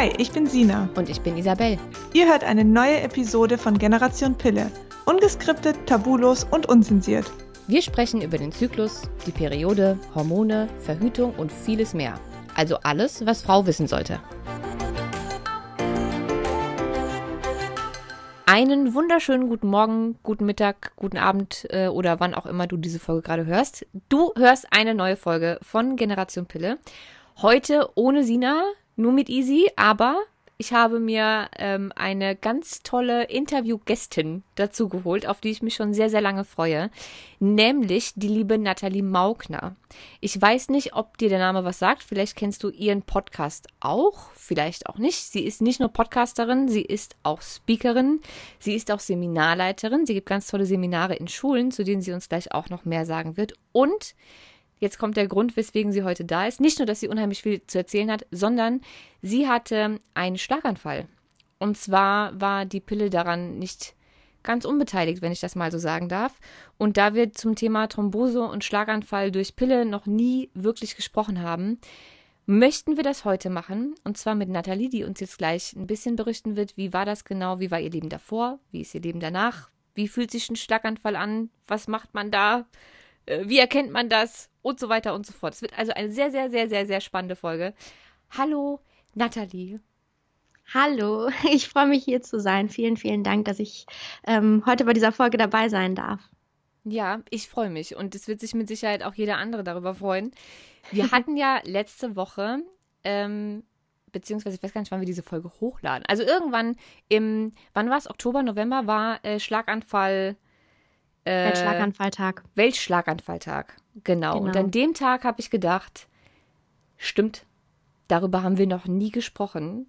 Hi, ich bin Sina. Und ich bin Isabel. Ihr hört eine neue Episode von Generation Pille. Ungeskriptet, tabulos und unzensiert. Wir sprechen über den Zyklus, die Periode, Hormone, Verhütung und vieles mehr. Also alles, was Frau wissen sollte. Einen wunderschönen guten Morgen, guten Mittag, guten Abend äh, oder wann auch immer du diese Folge gerade hörst. Du hörst eine neue Folge von Generation Pille. Heute ohne Sina, nur mit Easy, aber ich habe mir ähm, eine ganz tolle Interviewgästin dazu geholt, auf die ich mich schon sehr, sehr lange freue, nämlich die liebe Nathalie Maugner. Ich weiß nicht, ob dir der Name was sagt. Vielleicht kennst du ihren Podcast auch, vielleicht auch nicht. Sie ist nicht nur Podcasterin, sie ist auch Speakerin, sie ist auch Seminarleiterin. Sie gibt ganz tolle Seminare in Schulen, zu denen sie uns gleich auch noch mehr sagen wird. Und Jetzt kommt der Grund, weswegen sie heute da ist. Nicht nur, dass sie unheimlich viel zu erzählen hat, sondern sie hatte einen Schlaganfall. Und zwar war die Pille daran nicht ganz unbeteiligt, wenn ich das mal so sagen darf. Und da wir zum Thema Thrombose und Schlaganfall durch Pille noch nie wirklich gesprochen haben, möchten wir das heute machen. Und zwar mit Nathalie, die uns jetzt gleich ein bisschen berichten wird, wie war das genau, wie war ihr Leben davor, wie ist ihr Leben danach, wie fühlt sich ein Schlaganfall an, was macht man da, äh, wie erkennt man das und so weiter und so fort. Es wird also eine sehr, sehr, sehr, sehr, sehr spannende Folge. Hallo, Nathalie. Hallo, ich freue mich hier zu sein. Vielen, vielen Dank, dass ich ähm, heute bei dieser Folge dabei sein darf. Ja, ich freue mich und es wird sich mit Sicherheit auch jeder andere darüber freuen. Wir hatten ja letzte Woche, ähm, beziehungsweise ich weiß gar nicht, wann wir diese Folge hochladen. Also irgendwann im, wann war es? Oktober, November war äh, Schlaganfall. Äh, Weltschlaganfalltag. Weltschlaganfalltag. Genau. genau. Und an dem Tag habe ich gedacht, stimmt, darüber haben wir noch nie gesprochen.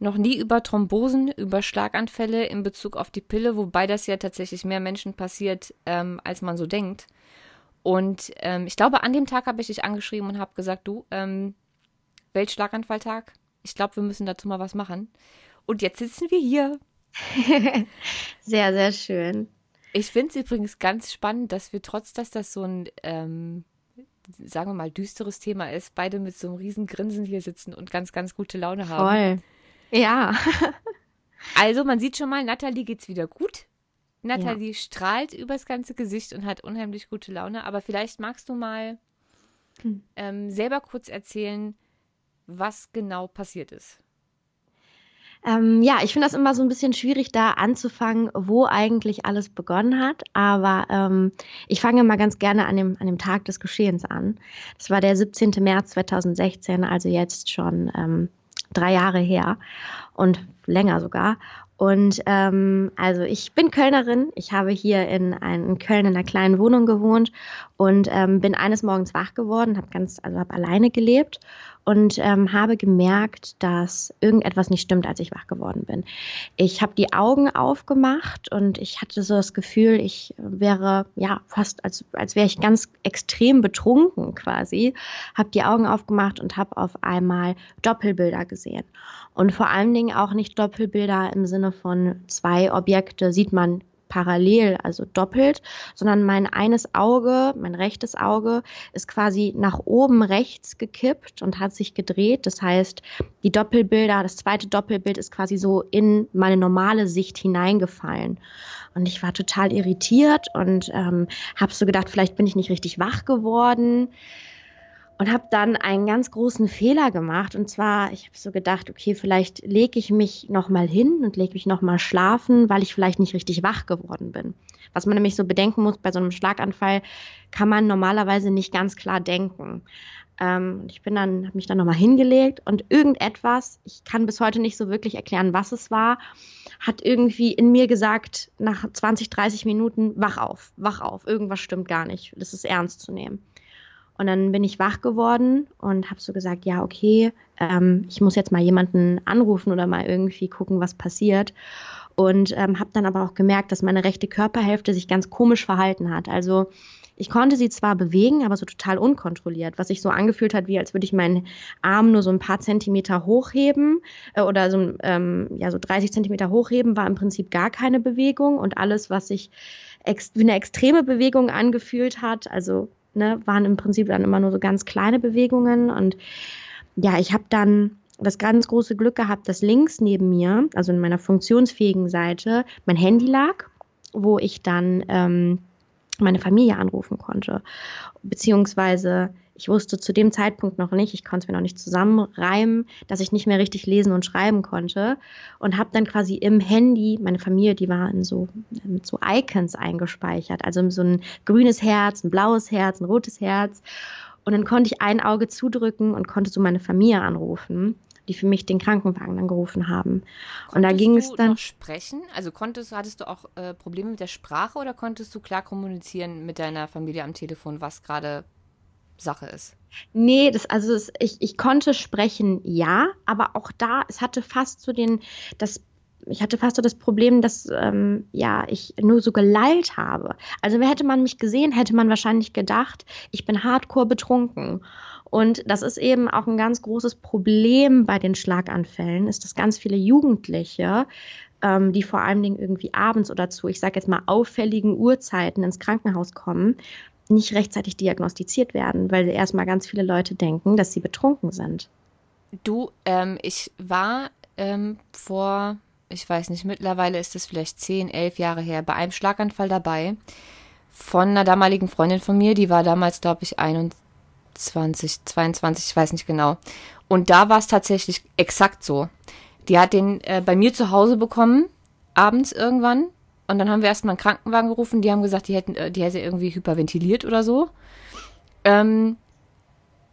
Noch nie über Thrombosen, über Schlaganfälle in Bezug auf die Pille, wobei das ja tatsächlich mehr Menschen passiert, ähm, als man so denkt. Und ähm, ich glaube, an dem Tag habe ich dich angeschrieben und habe gesagt, du, ähm, Weltschlaganfalltag, ich glaube, wir müssen dazu mal was machen. Und jetzt sitzen wir hier. sehr, sehr schön. Ich finde es übrigens ganz spannend, dass wir trotz, dass das so ein, ähm, sagen wir mal, düsteres Thema ist, beide mit so einem riesen Grinsen hier sitzen und ganz, ganz gute Laune haben. Voll. Ja. also man sieht schon mal, Nathalie geht's wieder gut. Nathalie ja. strahlt übers ganze Gesicht und hat unheimlich gute Laune. Aber vielleicht magst du mal hm. ähm, selber kurz erzählen, was genau passiert ist. Ähm, ja, ich finde das immer so ein bisschen schwierig, da anzufangen, wo eigentlich alles begonnen hat. Aber ähm, ich fange mal ganz gerne an dem, an dem Tag des Geschehens an. Das war der 17. März 2016, also jetzt schon ähm, drei Jahre her und länger sogar. Und ähm, also ich bin Kölnerin. Ich habe hier in, ein, in Köln in einer kleinen Wohnung gewohnt und ähm, bin eines Morgens wach geworden, habe ganz, also habe alleine gelebt und ähm, habe gemerkt, dass irgendetwas nicht stimmt, als ich wach geworden bin. Ich habe die Augen aufgemacht und ich hatte so das Gefühl, ich wäre ja fast, als, als wäre ich ganz extrem betrunken quasi. Habe die Augen aufgemacht und habe auf einmal Doppelbilder gesehen. Und vor allen Dingen auch nicht Doppelbilder im Sinne von zwei Objekte sieht man parallel, also doppelt, sondern mein eines Auge, mein rechtes Auge, ist quasi nach oben rechts gekippt und hat sich gedreht. Das heißt, die Doppelbilder, das zweite Doppelbild ist quasi so in meine normale Sicht hineingefallen. Und ich war total irritiert und ähm, habe so gedacht, vielleicht bin ich nicht richtig wach geworden und habe dann einen ganz großen Fehler gemacht. Und zwar ich habe so gedacht okay vielleicht lege ich mich noch mal hin und lege mich noch mal schlafen weil ich vielleicht nicht richtig wach geworden bin. Was man nämlich so bedenken muss bei so einem Schlaganfall kann man normalerweise nicht ganz klar denken. Ähm, ich bin dann habe mich dann noch mal hingelegt und irgendetwas ich kann bis heute nicht so wirklich erklären was es war hat irgendwie in mir gesagt nach 20 30 Minuten wach auf wach auf irgendwas stimmt gar nicht das ist ernst zu nehmen und dann bin ich wach geworden und habe so gesagt, ja, okay, ähm, ich muss jetzt mal jemanden anrufen oder mal irgendwie gucken, was passiert. Und ähm, habe dann aber auch gemerkt, dass meine rechte Körperhälfte sich ganz komisch verhalten hat. Also ich konnte sie zwar bewegen, aber so total unkontrolliert, was sich so angefühlt hat, wie als würde ich meinen Arm nur so ein paar Zentimeter hochheben äh, oder so, ähm, ja, so 30 Zentimeter hochheben, war im Prinzip gar keine Bewegung und alles, was sich wie eine extreme Bewegung angefühlt hat, also ne, waren im Prinzip dann immer nur so ganz kleine Bewegungen. Und ja, ich habe dann das ganz große Glück gehabt, dass links neben mir, also in meiner funktionsfähigen Seite, mein Handy lag, wo ich dann ähm, meine Familie anrufen konnte. Beziehungsweise ich wusste zu dem Zeitpunkt noch nicht, ich konnte es mir noch nicht zusammenreimen, dass ich nicht mehr richtig lesen und schreiben konnte und habe dann quasi im Handy, meine Familie, die war in so, mit so Icons eingespeichert, also so ein grünes Herz, ein blaues Herz, ein rotes Herz und dann konnte ich ein Auge zudrücken und konnte so meine Familie anrufen die für mich den Krankenwagen dann gerufen haben. Konntest und da ging es dann. Noch sprechen? Also konntest, hattest du auch äh, Probleme mit der Sprache oder konntest du klar kommunizieren mit deiner Familie am Telefon, was gerade Sache ist? Nee, das, also das, ich, ich konnte sprechen, ja, aber auch da, es hatte fast so den, das ich hatte fast so das Problem, dass ähm, ja ich nur so gelallt habe. Also hätte man mich gesehen, hätte man wahrscheinlich gedacht, ich bin hardcore betrunken. Und das ist eben auch ein ganz großes Problem bei den Schlaganfällen, ist, dass ganz viele Jugendliche, ähm, die vor allen Dingen irgendwie abends oder zu, ich sage jetzt mal, auffälligen Uhrzeiten ins Krankenhaus kommen, nicht rechtzeitig diagnostiziert werden, weil erstmal ganz viele Leute denken, dass sie betrunken sind. Du, ähm, ich war ähm, vor, ich weiß nicht, mittlerweile ist es vielleicht zehn, elf Jahre her, bei einem Schlaganfall dabei von einer damaligen Freundin von mir, die war damals, glaube ich, 21 20, 22, ich weiß nicht genau. Und da war es tatsächlich exakt so. Die hat den äh, bei mir zu Hause bekommen, abends irgendwann. Und dann haben wir erstmal einen Krankenwagen gerufen. Die haben gesagt, die hätten, äh, die hätte irgendwie hyperventiliert oder so. Ähm,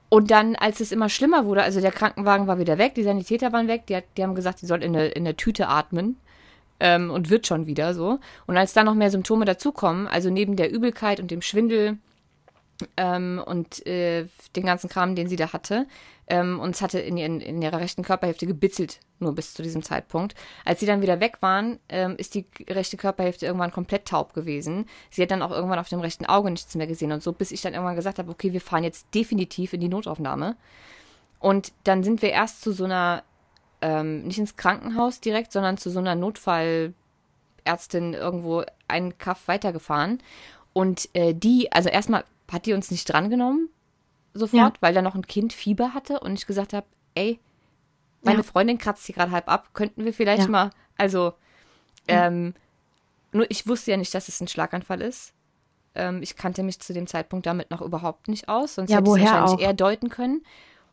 und dann, als es immer schlimmer wurde, also der Krankenwagen war wieder weg, die Sanitäter waren weg, die, die haben gesagt, die soll in der, in der Tüte atmen. Ähm, und wird schon wieder so. Und als da noch mehr Symptome dazukommen, also neben der Übelkeit und dem Schwindel ähm, und äh, den ganzen Kram, den sie da hatte. Ähm, und es hatte in, ihren, in ihrer rechten Körperhälfte gebitzelt, nur bis zu diesem Zeitpunkt. Als sie dann wieder weg waren, ähm, ist die rechte Körperhälfte irgendwann komplett taub gewesen. Sie hat dann auch irgendwann auf dem rechten Auge nichts mehr gesehen und so, bis ich dann irgendwann gesagt habe, okay, wir fahren jetzt definitiv in die Notaufnahme. Und dann sind wir erst zu so einer, ähm, nicht ins Krankenhaus direkt, sondern zu so einer Notfallärztin irgendwo einen Kaff weitergefahren. Und äh, die, also erstmal hat die uns nicht drangenommen sofort, ja. weil da noch ein Kind Fieber hatte und ich gesagt habe, ey, meine ja. Freundin kratzt hier gerade halb ab, könnten wir vielleicht ja. mal, also, ähm, nur ich wusste ja nicht, dass es ein Schlaganfall ist. Ähm, ich kannte mich zu dem Zeitpunkt damit noch überhaupt nicht aus, sonst ja, hätte ich es wahrscheinlich auch? eher deuten können.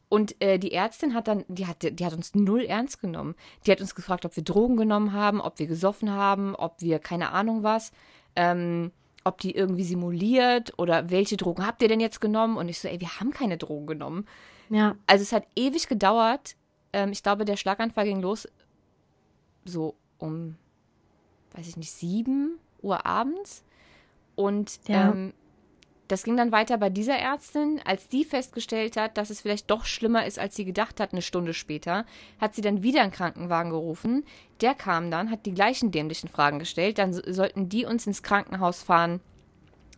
Und äh, die Ärztin hat dann, die hat, die hat uns null ernst genommen. Die hat uns gefragt, ob wir Drogen genommen haben, ob wir gesoffen haben, ob wir keine Ahnung was. Ähm, ob die irgendwie simuliert oder welche Drogen habt ihr denn jetzt genommen? Und ich so, ey, wir haben keine Drogen genommen. Ja. Also es hat ewig gedauert. Ähm, ich glaube, der Schlaganfall ging los so um, weiß ich nicht, sieben Uhr abends. Und ja. ähm, das ging dann weiter bei dieser Ärztin. Als die festgestellt hat, dass es vielleicht doch schlimmer ist, als sie gedacht hat, eine Stunde später, hat sie dann wieder einen Krankenwagen gerufen. Der kam dann, hat die gleichen dämlichen Fragen gestellt. Dann sollten die uns ins Krankenhaus fahren.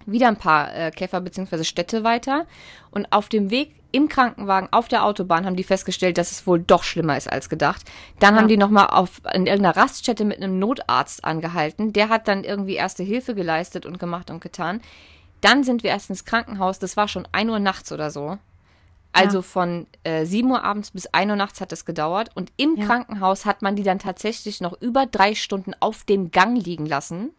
Wieder ein paar äh, Käfer bzw. Städte weiter. Und auf dem Weg im Krankenwagen auf der Autobahn haben die festgestellt, dass es wohl doch schlimmer ist als gedacht. Dann ja. haben die nochmal auf in irgendeiner Raststätte mit einem Notarzt angehalten. Der hat dann irgendwie erste Hilfe geleistet und gemacht und getan. Dann sind wir erst ins Krankenhaus, das war schon 1 Uhr nachts oder so. Also ja. von äh, 7 Uhr abends bis 1 Uhr nachts hat das gedauert. Und im ja. Krankenhaus hat man die dann tatsächlich noch über drei Stunden auf dem Gang liegen lassen.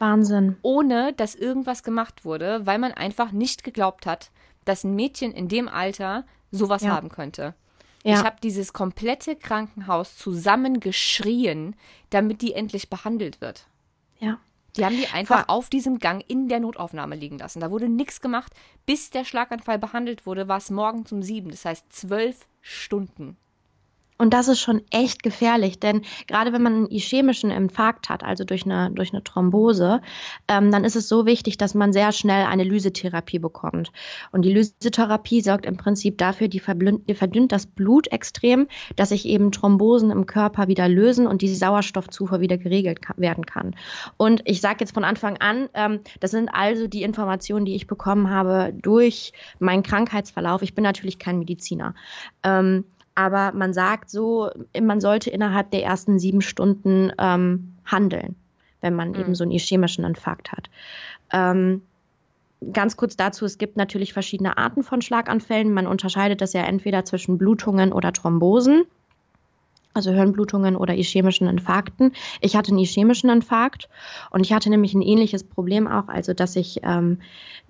Wahnsinn. Ohne dass irgendwas gemacht wurde, weil man einfach nicht geglaubt hat, dass ein Mädchen in dem Alter sowas ja. haben könnte. Ich habe dieses komplette Krankenhaus zusammengeschrien, damit die endlich behandelt wird. Ja. Die haben die einfach auf diesem Gang in der Notaufnahme liegen lassen. Da wurde nichts gemacht. Bis der Schlaganfall behandelt wurde, war es morgen um sieben. Das heißt zwölf Stunden. Und das ist schon echt gefährlich, denn gerade wenn man einen ischämischen Infarkt hat, also durch eine, durch eine Thrombose, ähm, dann ist es so wichtig, dass man sehr schnell eine Lysetherapie bekommt. Und die Lysetherapie sorgt im Prinzip dafür, die, die verdünnt das Blut extrem, dass sich eben Thrombosen im Körper wieder lösen und die Sauerstoffzufuhr wieder geregelt ka werden kann. Und ich sage jetzt von Anfang an, ähm, das sind also die Informationen, die ich bekommen habe durch meinen Krankheitsverlauf. Ich bin natürlich kein Mediziner. Ähm, aber man sagt so, man sollte innerhalb der ersten sieben Stunden ähm, handeln, wenn man mhm. eben so einen ischämischen Infarkt hat. Ähm, ganz kurz dazu, es gibt natürlich verschiedene Arten von Schlaganfällen. Man unterscheidet das ja entweder zwischen Blutungen oder Thrombosen. Also Hirnblutungen oder ischämischen Infarkten. Ich hatte einen ischämischen Infarkt und ich hatte nämlich ein ähnliches Problem auch, also dass ich, ähm,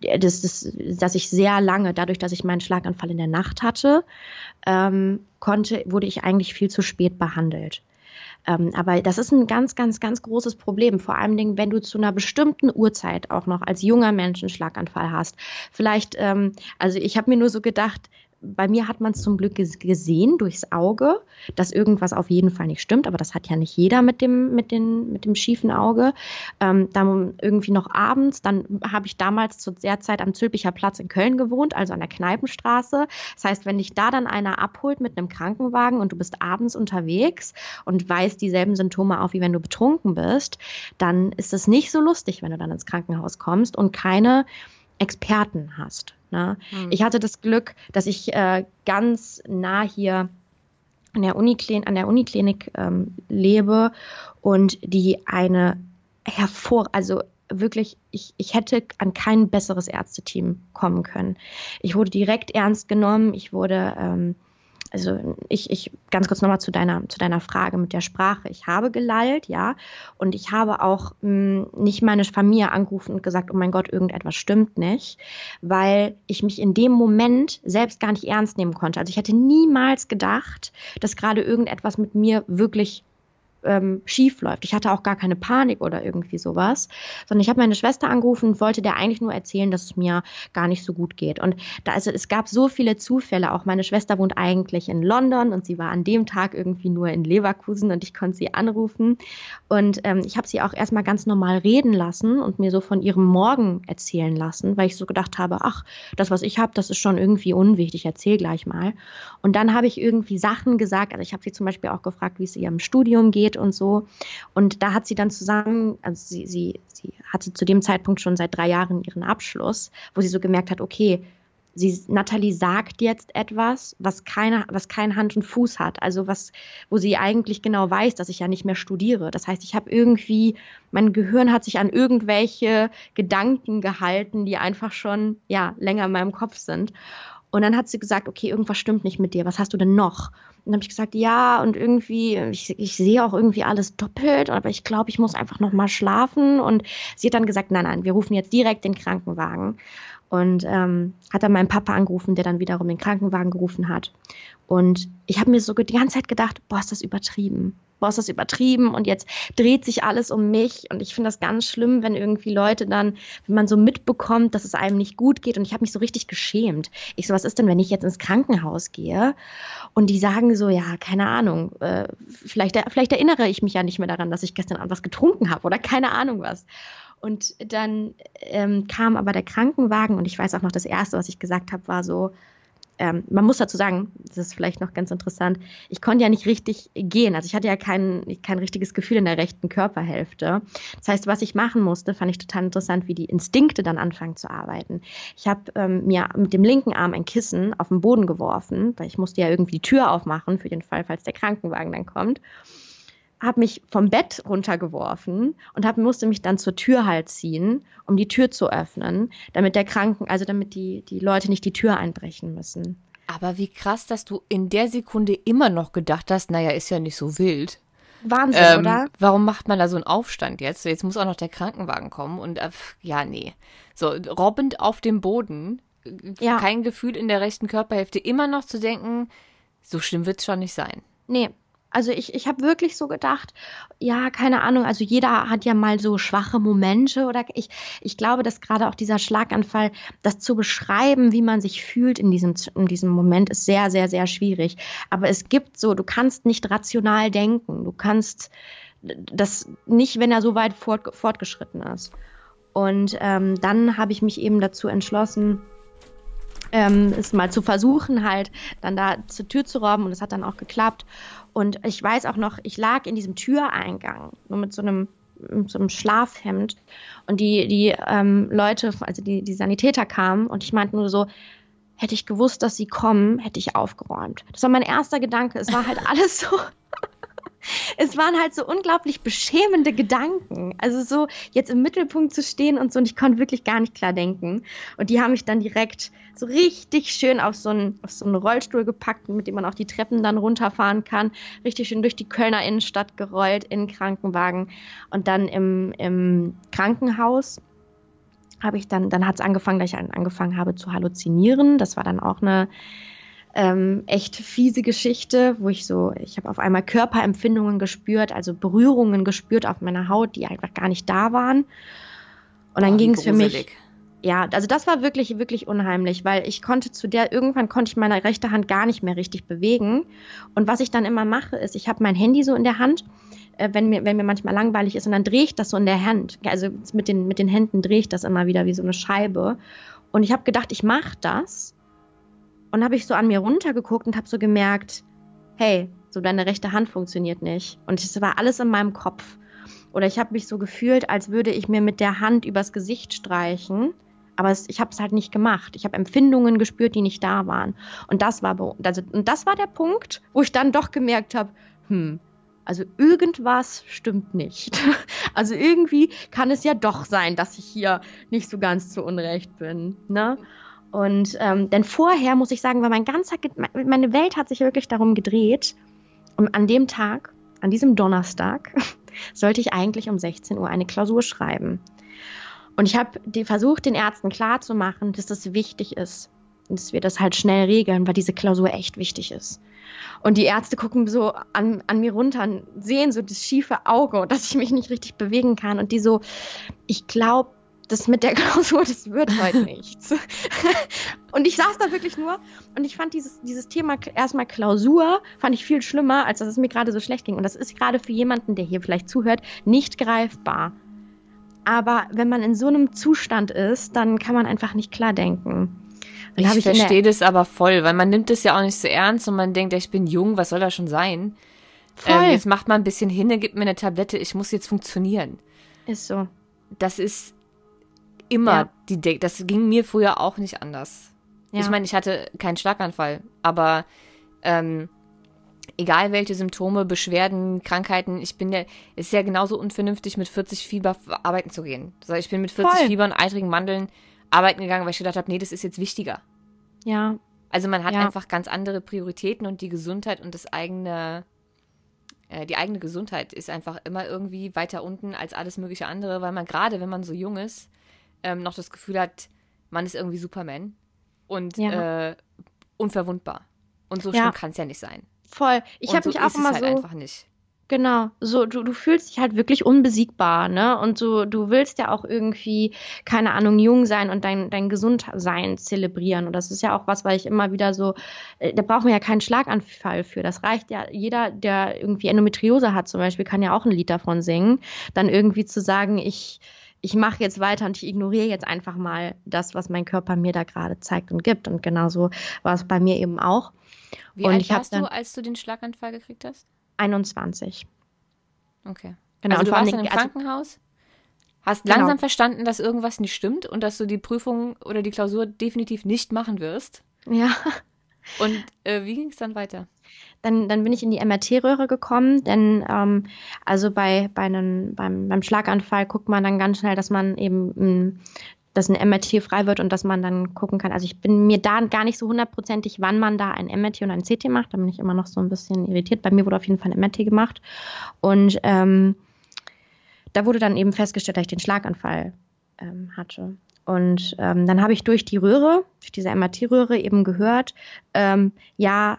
das, das, dass ich sehr lange, dadurch, dass ich meinen Schlaganfall in der Nacht hatte, ähm, konnte, wurde ich eigentlich viel zu spät behandelt. Ähm, aber das ist ein ganz, ganz, ganz großes Problem. Vor allen Dingen, wenn du zu einer bestimmten Uhrzeit auch noch als junger Mensch einen Schlaganfall hast. Vielleicht, ähm, also ich habe mir nur so gedacht, bei mir hat man es zum Glück gesehen durchs Auge, dass irgendwas auf jeden Fall nicht stimmt, aber das hat ja nicht jeder mit dem, mit den, mit dem schiefen Auge. Ähm, dann irgendwie noch abends, dann habe ich damals zu der Zeit am Zülpicher Platz in Köln gewohnt, also an der Kneipenstraße. Das heißt, wenn dich da dann einer abholt mit einem Krankenwagen und du bist abends unterwegs und weißt dieselben Symptome auf, wie wenn du betrunken bist, dann ist es nicht so lustig, wenn du dann ins Krankenhaus kommst und keine Experten hast. Ne? Mhm. Ich hatte das Glück, dass ich äh, ganz nah hier an der, Uniklinik, an der Uniklinik ähm, lebe und die eine hervor, also wirklich, ich, ich hätte an kein besseres Ärzteteam kommen können. Ich wurde direkt ernst genommen, ich wurde ähm, also ich, ich ganz kurz nochmal zu deiner, zu deiner Frage mit der Sprache. Ich habe gelallt, ja, und ich habe auch mh, hm, nicht meine Familie angerufen und gesagt, oh mein Gott, irgendetwas stimmt nicht, weil ich mich in dem Moment selbst gar nicht ernst nehmen konnte. Also ich hätte niemals gedacht, dass gerade irgendetwas mit mir wirklich ähm, schief läuft. Ich hatte auch gar keine Panik oder irgendwie sowas, sondern ich habe meine Schwester angerufen und wollte der eigentlich nur erzählen, dass es mir gar nicht so gut geht. Und da, also es gab so viele Zufälle. Auch meine Schwester wohnt eigentlich in London und sie war an dem Tag irgendwie nur in Leverkusen und ich konnte sie anrufen. Und ähm, ich habe sie auch erstmal ganz normal reden lassen und mir so von ihrem Morgen erzählen lassen, weil ich so gedacht habe, ach, das, was ich habe, das ist schon irgendwie unwichtig, erzähl gleich mal. Und dann habe ich irgendwie Sachen gesagt, also ich habe sie zum Beispiel auch gefragt, wie es ihrem Studium geht und so. Und da hat sie dann zusammen, also sie, sie, sie hatte zu dem Zeitpunkt schon seit drei Jahren ihren Abschluss, wo sie so gemerkt hat, okay, sie, Natalie sagt jetzt etwas, was keine, was kein Hand und Fuß hat. Also was, wo sie eigentlich genau weiß, dass ich ja nicht mehr studiere. Das heißt, ich habe irgendwie, mein Gehirn hat sich an irgendwelche Gedanken gehalten, die einfach schon, ja, länger in meinem Kopf sind. Und dann hat sie gesagt, okay, irgendwas stimmt nicht mit dir. Was hast du denn noch? Und dann habe ich gesagt, ja, und irgendwie, ich, ich sehe auch irgendwie alles doppelt, aber ich glaube, ich muss einfach noch mal schlafen. Und sie hat dann gesagt, nein, nein, wir rufen jetzt direkt den Krankenwagen. Und ähm, hat dann meinen Papa angerufen, der dann wiederum den Krankenwagen gerufen hat. Und ich habe mir so die ganze Zeit gedacht, boah, ist das übertrieben boah, ist das übertrieben und jetzt dreht sich alles um mich und ich finde das ganz schlimm, wenn irgendwie Leute dann, wenn man so mitbekommt, dass es einem nicht gut geht und ich habe mich so richtig geschämt. Ich so, was ist denn, wenn ich jetzt ins Krankenhaus gehe und die sagen so, ja, keine Ahnung, äh, vielleicht, vielleicht erinnere ich mich ja nicht mehr daran, dass ich gestern Abend was getrunken habe oder keine Ahnung was. Und dann ähm, kam aber der Krankenwagen und ich weiß auch noch, das Erste, was ich gesagt habe, war so, ähm, man muss dazu sagen, das ist vielleicht noch ganz interessant, ich konnte ja nicht richtig gehen. Also ich hatte ja kein, kein richtiges Gefühl in der rechten Körperhälfte. Das heißt, was ich machen musste, fand ich total interessant, wie die Instinkte dann anfangen zu arbeiten. Ich habe ähm, mir mit dem linken Arm ein Kissen auf den Boden geworfen, weil ich musste ja irgendwie die Tür aufmachen für den Fall, falls der Krankenwagen dann kommt habe mich vom Bett runtergeworfen und hab, musste mich dann zur Tür halt ziehen, um die Tür zu öffnen, damit der Kranken, also damit die, die Leute nicht die Tür einbrechen müssen. Aber wie krass, dass du in der Sekunde immer noch gedacht hast, naja, ist ja nicht so wild. Wahnsinn, ähm, oder? Warum macht man da so einen Aufstand jetzt? Jetzt muss auch noch der Krankenwagen kommen und äh, ja, nee. So, robbend auf dem Boden, ja. kein Gefühl in der rechten Körperhälfte, immer noch zu denken, so schlimm wird es schon nicht sein. Nee, also ich, ich habe wirklich so gedacht, ja, keine Ahnung, also jeder hat ja mal so schwache Momente oder ich, ich glaube, dass gerade auch dieser Schlaganfall, das zu beschreiben, wie man sich fühlt in diesem, in diesem Moment, ist sehr, sehr, sehr schwierig. Aber es gibt so, du kannst nicht rational denken, du kannst das nicht, wenn er so weit fort, fortgeschritten ist. Und ähm, dann habe ich mich eben dazu entschlossen, ähm, es mal zu versuchen, halt dann da zur Tür zu robben und es hat dann auch geklappt. Und ich weiß auch noch, ich lag in diesem Türeingang, nur mit so einem, mit so einem Schlafhemd und die, die ähm, Leute, also die, die Sanitäter kamen und ich meinte nur so, hätte ich gewusst, dass sie kommen, hätte ich aufgeräumt. Das war mein erster Gedanke. Es war halt alles so. Es waren halt so unglaublich beschämende Gedanken. Also so jetzt im Mittelpunkt zu stehen und so, und ich konnte wirklich gar nicht klar denken. Und die haben mich dann direkt so richtig schön auf so einen, auf so einen Rollstuhl gepackt, mit dem man auch die Treppen dann runterfahren kann. Richtig schön durch die Kölner Innenstadt gerollt, in den Krankenwagen. Und dann im, im Krankenhaus habe ich dann, dann hat es angefangen, dass ich angefangen habe zu halluzinieren. Das war dann auch eine ähm, echt fiese Geschichte, wo ich so, ich habe auf einmal Körperempfindungen gespürt, also Berührungen gespürt auf meiner Haut, die einfach gar nicht da waren. Und dann oh, ging es für mich. Ja, also das war wirklich, wirklich unheimlich, weil ich konnte zu der, irgendwann konnte ich meine rechte Hand gar nicht mehr richtig bewegen. Und was ich dann immer mache, ist, ich habe mein Handy so in der Hand, äh, wenn, mir, wenn mir manchmal langweilig ist, und dann drehe ich das so in der Hand. Also mit den, mit den Händen drehe ich das immer wieder wie so eine Scheibe. Und ich habe gedacht, ich mache das und habe ich so an mir runtergeguckt und habe so gemerkt, hey, so deine rechte Hand funktioniert nicht. Und es war alles in meinem Kopf. Oder ich habe mich so gefühlt, als würde ich mir mit der Hand übers Gesicht streichen. Aber es, ich habe es halt nicht gemacht. Ich habe Empfindungen gespürt, die nicht da waren. Und das war, also, und das war der Punkt, wo ich dann doch gemerkt habe, hm, also irgendwas stimmt nicht. Also irgendwie kann es ja doch sein, dass ich hier nicht so ganz zu Unrecht bin. Ne? Und ähm, denn vorher muss ich sagen, weil mein ganzer, meine Welt hat sich wirklich darum gedreht. Und an dem Tag, an diesem Donnerstag, sollte ich eigentlich um 16 Uhr eine Klausur schreiben. Und ich habe versucht, den Ärzten klarzumachen, dass das wichtig ist. Und dass wir das halt schnell regeln, weil diese Klausur echt wichtig ist. Und die Ärzte gucken so an, an mir runter und sehen so das schiefe Auge, dass ich mich nicht richtig bewegen kann. Und die so, ich glaube, das mit der Klausur, das wird heute nichts. und ich saß da wirklich nur und ich fand dieses, dieses Thema erstmal Klausur, fand ich viel schlimmer, als dass es mir gerade so schlecht ging. Und das ist gerade für jemanden, der hier vielleicht zuhört, nicht greifbar. Aber wenn man in so einem Zustand ist, dann kann man einfach nicht klar denken. ich, ich verstehe das aber voll, weil man nimmt es ja auch nicht so ernst und man denkt, ich bin jung, was soll das schon sein? Ähm, jetzt macht man ein bisschen hin, gibt mir eine Tablette, ich muss jetzt funktionieren. Ist so. Das ist immer ja. die De Das ging mir früher auch nicht anders. Ja. Ich meine, ich hatte keinen Schlaganfall, aber ähm, egal welche Symptome, Beschwerden, Krankheiten, ich bin ja, ist ja genauso unvernünftig, mit 40 Fieber arbeiten zu gehen. Also ich bin mit 40 Voll. Fieber und eitrigen Mandeln arbeiten gegangen, weil ich gedacht habe, nee, das ist jetzt wichtiger. Ja. Also man hat ja. einfach ganz andere Prioritäten und die Gesundheit und das eigene, äh, die eigene Gesundheit ist einfach immer irgendwie weiter unten als alles mögliche andere, weil man gerade, wenn man so jung ist, ähm, noch das Gefühl hat, man ist irgendwie Superman und ja. äh, unverwundbar. Und so schlimm kann es ja nicht sein. Voll. Ich habe so mich auch immer halt so. einfach nicht. Genau, so du, du fühlst dich halt wirklich unbesiegbar, ne? Und so du willst ja auch irgendwie keine Ahnung jung sein und dein dein Gesundsein zelebrieren und das ist ja auch was, weil ich immer wieder so äh, da braucht man ja keinen Schlaganfall für. Das reicht ja jeder, der irgendwie Endometriose hat zum Beispiel, kann ja auch ein Lied davon singen, dann irgendwie zu sagen, ich ich mache jetzt weiter und ich ignoriere jetzt einfach mal das, was mein Körper mir da gerade zeigt und gibt. Und genauso war es bei mir eben auch. Wie und alt warst du, als du den Schlaganfall gekriegt hast? 21. Okay. Genau, also du warst dann im also, Krankenhaus, hast genau. langsam verstanden, dass irgendwas nicht stimmt und dass du die Prüfung oder die Klausur definitiv nicht machen wirst. Ja. Und äh, wie ging es dann weiter? Dann, dann bin ich in die MRT-Röhre gekommen, denn ähm, also bei, bei einem, beim, beim Schlaganfall guckt man dann ganz schnell, dass man eben dass ein MRT frei wird und dass man dann gucken kann. Also ich bin mir da gar nicht so hundertprozentig, wann man da ein MRT und ein CT macht. Da bin ich immer noch so ein bisschen irritiert. Bei mir wurde auf jeden Fall ein MRT gemacht. Und ähm, da wurde dann eben festgestellt, dass ich den Schlaganfall ähm, hatte. Und ähm, dann habe ich durch die Röhre, durch diese MRT-Röhre eben gehört, ähm, ja,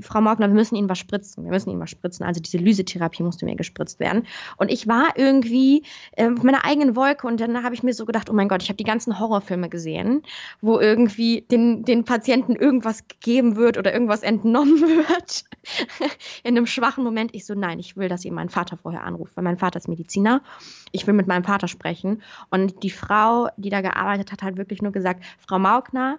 Frau Morgner, wir müssen Ihnen was spritzen. Wir müssen Ihnen was spritzen. Also diese Lysetherapie musste mir gespritzt werden. Und ich war irgendwie äh, auf meiner eigenen Wolke und dann habe ich mir so gedacht, oh mein Gott, ich habe die ganzen Horrorfilme gesehen, wo irgendwie den, den Patienten irgendwas gegeben wird oder irgendwas entnommen wird. In einem schwachen Moment. Ich so, nein, ich will, dass ihr meinen Vater vorher anruft, weil mein Vater ist Mediziner. Ich will mit meinem Vater sprechen. Und die Frau, die da gearbeitet hat, hat wirklich nur gesagt, Frau Maugner,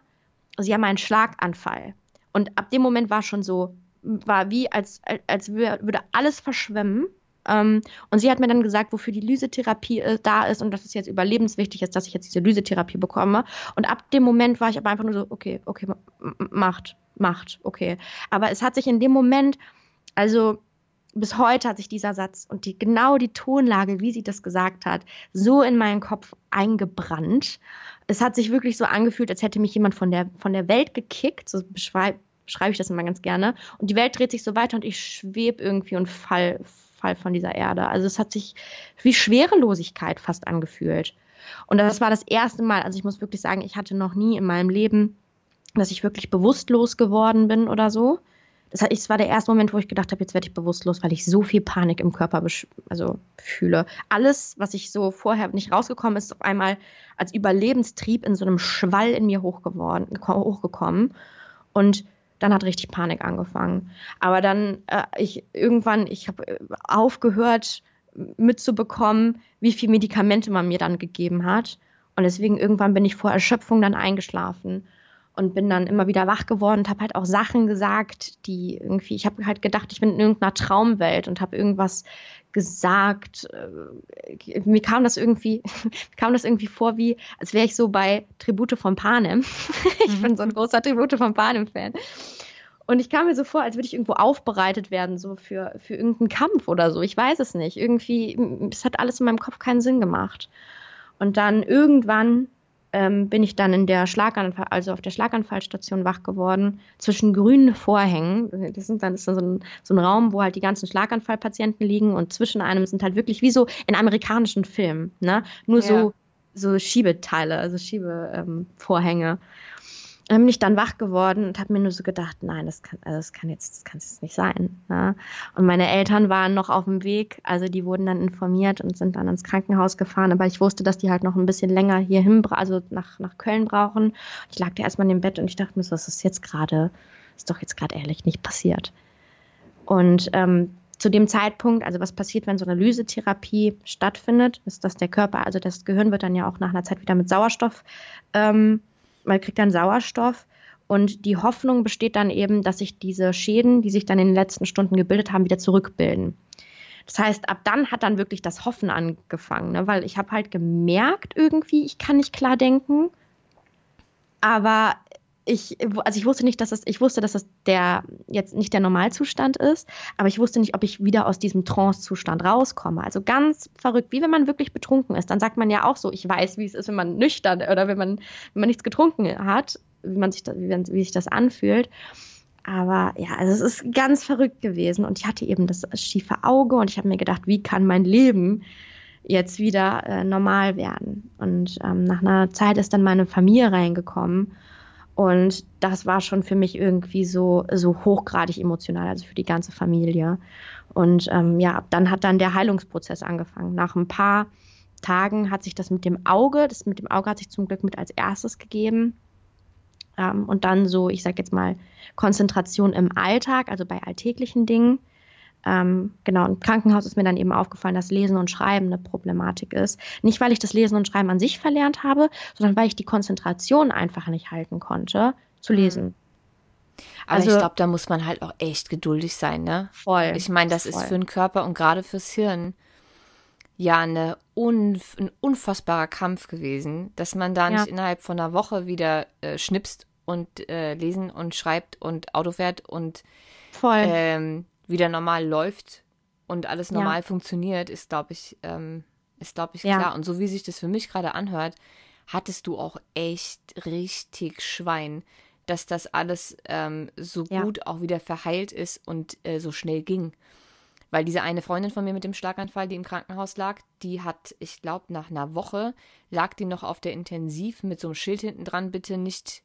Sie haben einen Schlaganfall. Und ab dem Moment war schon so, war wie, als, als würde alles verschwemmen. Ähm, und sie hat mir dann gesagt, wofür die Lysetherapie äh, da ist und dass es jetzt überlebenswichtig ist, dass ich jetzt diese Lysetherapie bekomme. Und ab dem Moment war ich aber einfach nur so, okay, okay, macht, macht, okay. Aber es hat sich in dem Moment, also bis heute hat sich dieser Satz und die, genau die Tonlage, wie sie das gesagt hat, so in meinen Kopf eingebrannt. Es hat sich wirklich so angefühlt, als hätte mich jemand von der, von der Welt gekickt. So beschreibe beschreib ich das immer ganz gerne. Und die Welt dreht sich so weiter und ich schwebe irgendwie und fall, fall von dieser Erde. Also es hat sich wie Schwerelosigkeit fast angefühlt. Und das war das erste Mal, also ich muss wirklich sagen, ich hatte noch nie in meinem Leben, dass ich wirklich bewusstlos geworden bin oder so. Das, das war der erste Moment, wo ich gedacht habe, jetzt werde ich bewusstlos, weil ich so viel Panik im Körper also fühle. Alles, was ich so vorher nicht rausgekommen ist, auf einmal als Überlebenstrieb in so einem Schwall in mir hochgekommen. Und dann hat richtig Panik angefangen. Aber dann, äh, ich irgendwann, ich habe äh, aufgehört mitzubekommen, wie viel Medikamente man mir dann gegeben hat. Und deswegen irgendwann bin ich vor Erschöpfung dann eingeschlafen und bin dann immer wieder wach geworden und habe halt auch Sachen gesagt, die irgendwie, ich habe halt gedacht, ich bin in irgendeiner Traumwelt und habe irgendwas gesagt. Äh, mir kam das irgendwie, kam das irgendwie vor, wie, als wäre ich so bei Tribute von Panem. ich mhm. bin so ein großer Tribute von Panem-Fan. Und ich kam mir so vor, als würde ich irgendwo aufbereitet werden, so für, für irgendeinen Kampf oder so. Ich weiß es nicht. Irgendwie, es hat alles in meinem Kopf keinen Sinn gemacht. Und dann irgendwann ähm, bin ich dann in der Schlaganfall, also auf der Schlaganfallstation wach geworden, zwischen grünen Vorhängen. Das, sind dann, das ist dann so ein, so ein Raum, wo halt die ganzen Schlaganfallpatienten liegen und zwischen einem sind halt wirklich wie so in amerikanischen Filmen, ne? Nur ja. so, so Schiebeteile, also Schiebevorhänge. Ähm, dann bin ich dann wach geworden und habe mir nur so gedacht, nein, das kann, also das kann jetzt, das kann jetzt nicht sein. Ne? Und meine Eltern waren noch auf dem Weg, also die wurden dann informiert und sind dann ins Krankenhaus gefahren, aber ich wusste, dass die halt noch ein bisschen länger hierhin, also nach, nach Köln brauchen. Ich lag da erstmal in dem Bett und ich dachte mir so, was ist jetzt gerade, ist doch jetzt gerade ehrlich nicht passiert. Und ähm, zu dem Zeitpunkt, also was passiert, wenn so eine Lysetherapie stattfindet, ist, dass der Körper, also das Gehirn wird dann ja auch nach einer Zeit wieder mit Sauerstoff ähm, man kriegt dann Sauerstoff und die Hoffnung besteht dann eben, dass sich diese Schäden, die sich dann in den letzten Stunden gebildet haben, wieder zurückbilden. Das heißt, ab dann hat dann wirklich das Hoffen angefangen, ne? weil ich habe halt gemerkt irgendwie, ich kann nicht klar denken, aber ich, also ich wusste nicht, dass das, ich wusste, dass das der jetzt nicht der Normalzustand ist, aber ich wusste nicht, ob ich wieder aus diesem Trance-Zustand rauskomme. Also ganz verrückt, wie wenn man wirklich betrunken ist. Dann sagt man ja auch so, ich weiß, wie es ist, wenn man nüchtern oder wenn man, wenn man nichts getrunken hat, wie man sich, wie, wie sich das anfühlt. Aber ja, also es ist ganz verrückt gewesen und ich hatte eben das schiefe Auge und ich habe mir gedacht, wie kann mein Leben jetzt wieder äh, normal werden? Und ähm, nach einer Zeit ist dann meine Familie reingekommen und das war schon für mich irgendwie so, so hochgradig emotional, also für die ganze Familie. Und ähm, ja, dann hat dann der Heilungsprozess angefangen. Nach ein paar Tagen hat sich das mit dem Auge, das mit dem Auge hat sich zum Glück mit als erstes gegeben. Ähm, und dann so, ich sag jetzt mal, Konzentration im Alltag, also bei alltäglichen Dingen. Ähm, genau, im Krankenhaus ist mir dann eben aufgefallen, dass Lesen und Schreiben eine Problematik ist. Nicht, weil ich das Lesen und Schreiben an sich verlernt habe, sondern weil ich die Konzentration einfach nicht halten konnte, zu lesen. Aber also, ich glaube, da muss man halt auch echt geduldig sein, ne? Voll. Ich meine, das voll. ist für den Körper und gerade fürs Hirn ja eine unf ein unfassbarer Kampf gewesen, dass man da nicht innerhalb von einer Woche wieder äh, schnipst und äh, lesen und schreibt und Auto fährt und voll. Ähm, wieder normal läuft und alles normal ja. funktioniert, ist, glaube ich, ähm, ist, glaube ich, klar. Ja. Und so wie sich das für mich gerade anhört, hattest du auch echt richtig Schwein, dass das alles ähm, so ja. gut auch wieder verheilt ist und äh, so schnell ging. Weil diese eine Freundin von mir mit dem Schlaganfall, die im Krankenhaus lag, die hat, ich glaube, nach einer Woche lag die noch auf der Intensiv mit so einem Schild hinten dran, bitte nicht